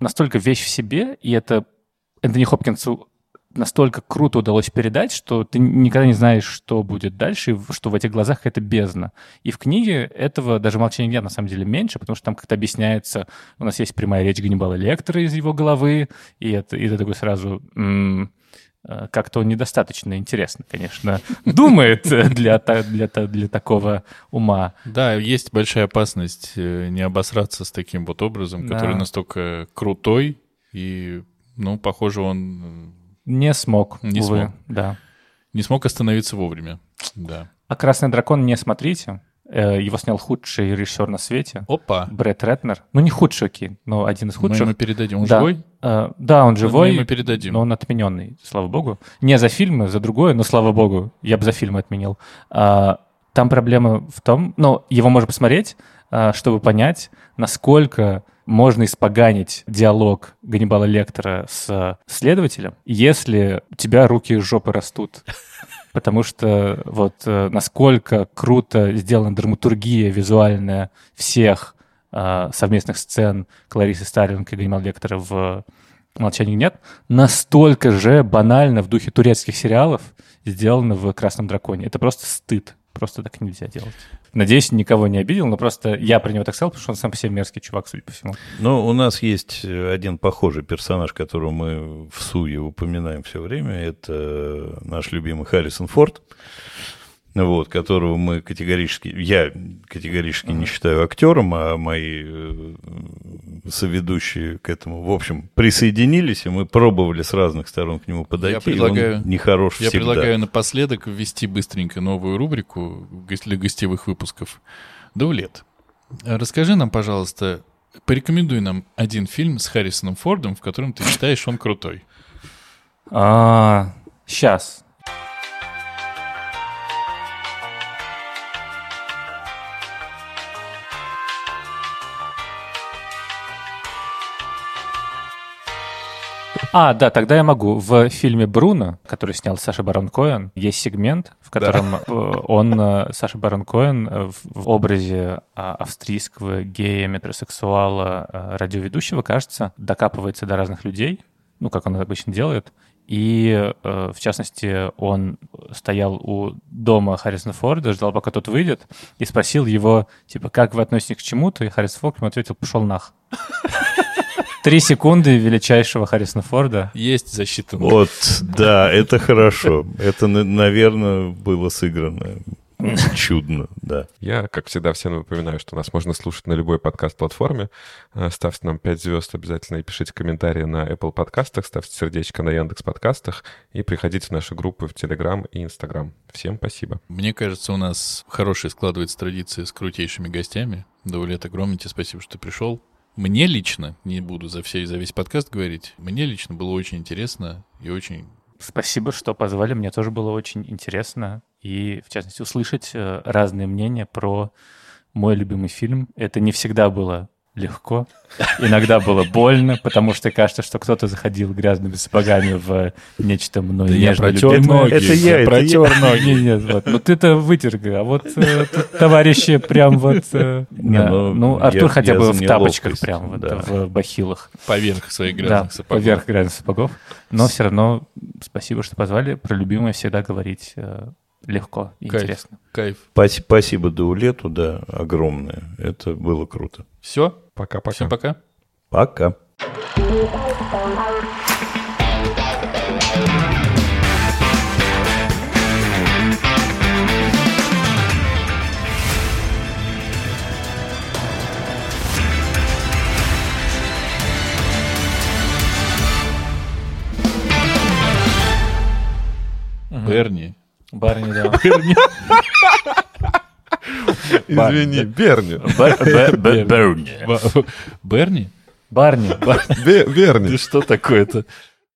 настолько вещь в себе, и это Энтони Хопкинсу настолько круто удалось передать, что ты никогда не знаешь, что будет дальше, что в этих глазах это бездна. И в книге этого даже молчания нет на самом деле меньше, потому что там как-то объясняется, у нас есть прямая речь Ганнибала Лектора из его головы, и это, и ты такой сразу... м, э, как-то он недостаточно интересно, конечно, думает для, для, для такого ума. Да, есть большая опасность э, не обосраться с таким вот образом, Да. который настолько крутой, и, ну, похоже, он Не смог, Не увы, смог. да. не смог остановиться вовремя. Да. А «Красный дракон» не смотрите. Э, Его снял худший режиссер на свете. Опа. Брэд Ретнер. Ну, не худший, окей, но один из Мы худших. ему передадим. Он Да. живой? Э, да, он живой, Мы ему передадим. но он отмененный, слава богу. Не за фильмы, за другое, но слава богу, я бы за фильмы отменил. А, там проблема в том, ну, его можно посмотреть, чтобы понять, насколько можно испоганить диалог Ганнибала Лектора с следователем, если у тебя руки из жопы растут. Потому что вот э, насколько круто сделана драматургия визуальная всех а, совместных сцен Кларисы Старлинг и Ганнибала Лектора в «Молчании нет», настолько же банально в духе турецких сериалов сделано в «Красном драконе». Это просто стыд. Просто так нельзя делать. Надеюсь, никого не обидел, но просто я про него так сказал, потому что он сам по себе мерзкий чувак, судя по всему. Ну, у нас есть один похожий персонаж, которого мы в Суе упоминаем все время. Это наш любимый Харрисон Форд вот, которого мы категорически, я категорически не считаю актером, а мои э, соведущие к этому, в общем, присоединились, и мы пробовали с разных сторон к нему подойти, я предлагаю, и он нехорош Я всегда. предлагаю напоследок ввести быстренько новую рубрику для гостевых выпусков. Даулет, расскажи нам, пожалуйста, порекомендуй нам один фильм с Харрисоном Фордом, в котором ты считаешь он крутой. А, сейчас. А, да, тогда я могу. В фильме «Бруно», который снял Саша Барон Коэн, есть сегмент, в котором да. Э, он, э, Саша Барон Коэн, э, в образе а, австрийского гея, метросексуала, радиоведущего, кажется, докапывается до разных людей, ну, как он обычно делает, и, в частности, он стоял у дома Харрисона Форда, ждал, пока тот выйдет, и спросил его, типа, как вы относитесь к чему-то, и Харрисон Форд ему ответил, пошел нах. Три секунды величайшего Харрисона Форда. Есть защита. Вот, да, это хорошо. Это, наверное, было сыграно. Чудно, да. Я, как всегда, всем напоминаю, что нас можно слушать на любой подкаст-платформе. Э, ставьте нам 5 звезд обязательно и пишите комментарии на Apple подкастах, ставьте сердечко на Яндекс подкастах и приходите в наши группы в Telegram и Instagram. Всем спасибо. Мне кажется, у нас хорошая складывается традиция с крутейшими гостями. Даулет, огромное тебе спасибо, что ты пришел. Мне лично, не буду за, все, за весь подкаст говорить, мне лично было очень интересно и очень... Спасибо, что позвали. Мне тоже было очень интересно. И, в частности, услышать э, разные мнения про мой любимый фильм. Это не всегда было легко. Иногда было больно, потому что кажется, что кто-то заходил грязными сапогами в нечто мной да нежно ноги. Это я, это протер я. ноги. Нет, нет, вот. Ну ты-то вытер, а вот э, товарищи прям вот... Э, не, да. ну, ну, Артур я, хотя бы в тапочках лопаюсь. прям, вот, да. в бахилах. Поверх своих грязных да, сапогов. поверх грязных сапогов. Но все равно спасибо, что позвали. Про любимое всегда говорить э, легко и кайф, интересно. Кайф. Спасибо Даулету, да, огромное. Это было круто. Все? Пока-пока. Всем пока. Пока. Берни. Барни, да. Берни. Извини, Берни. Берни. Берни? Барни. Берни. Ты что такое-то?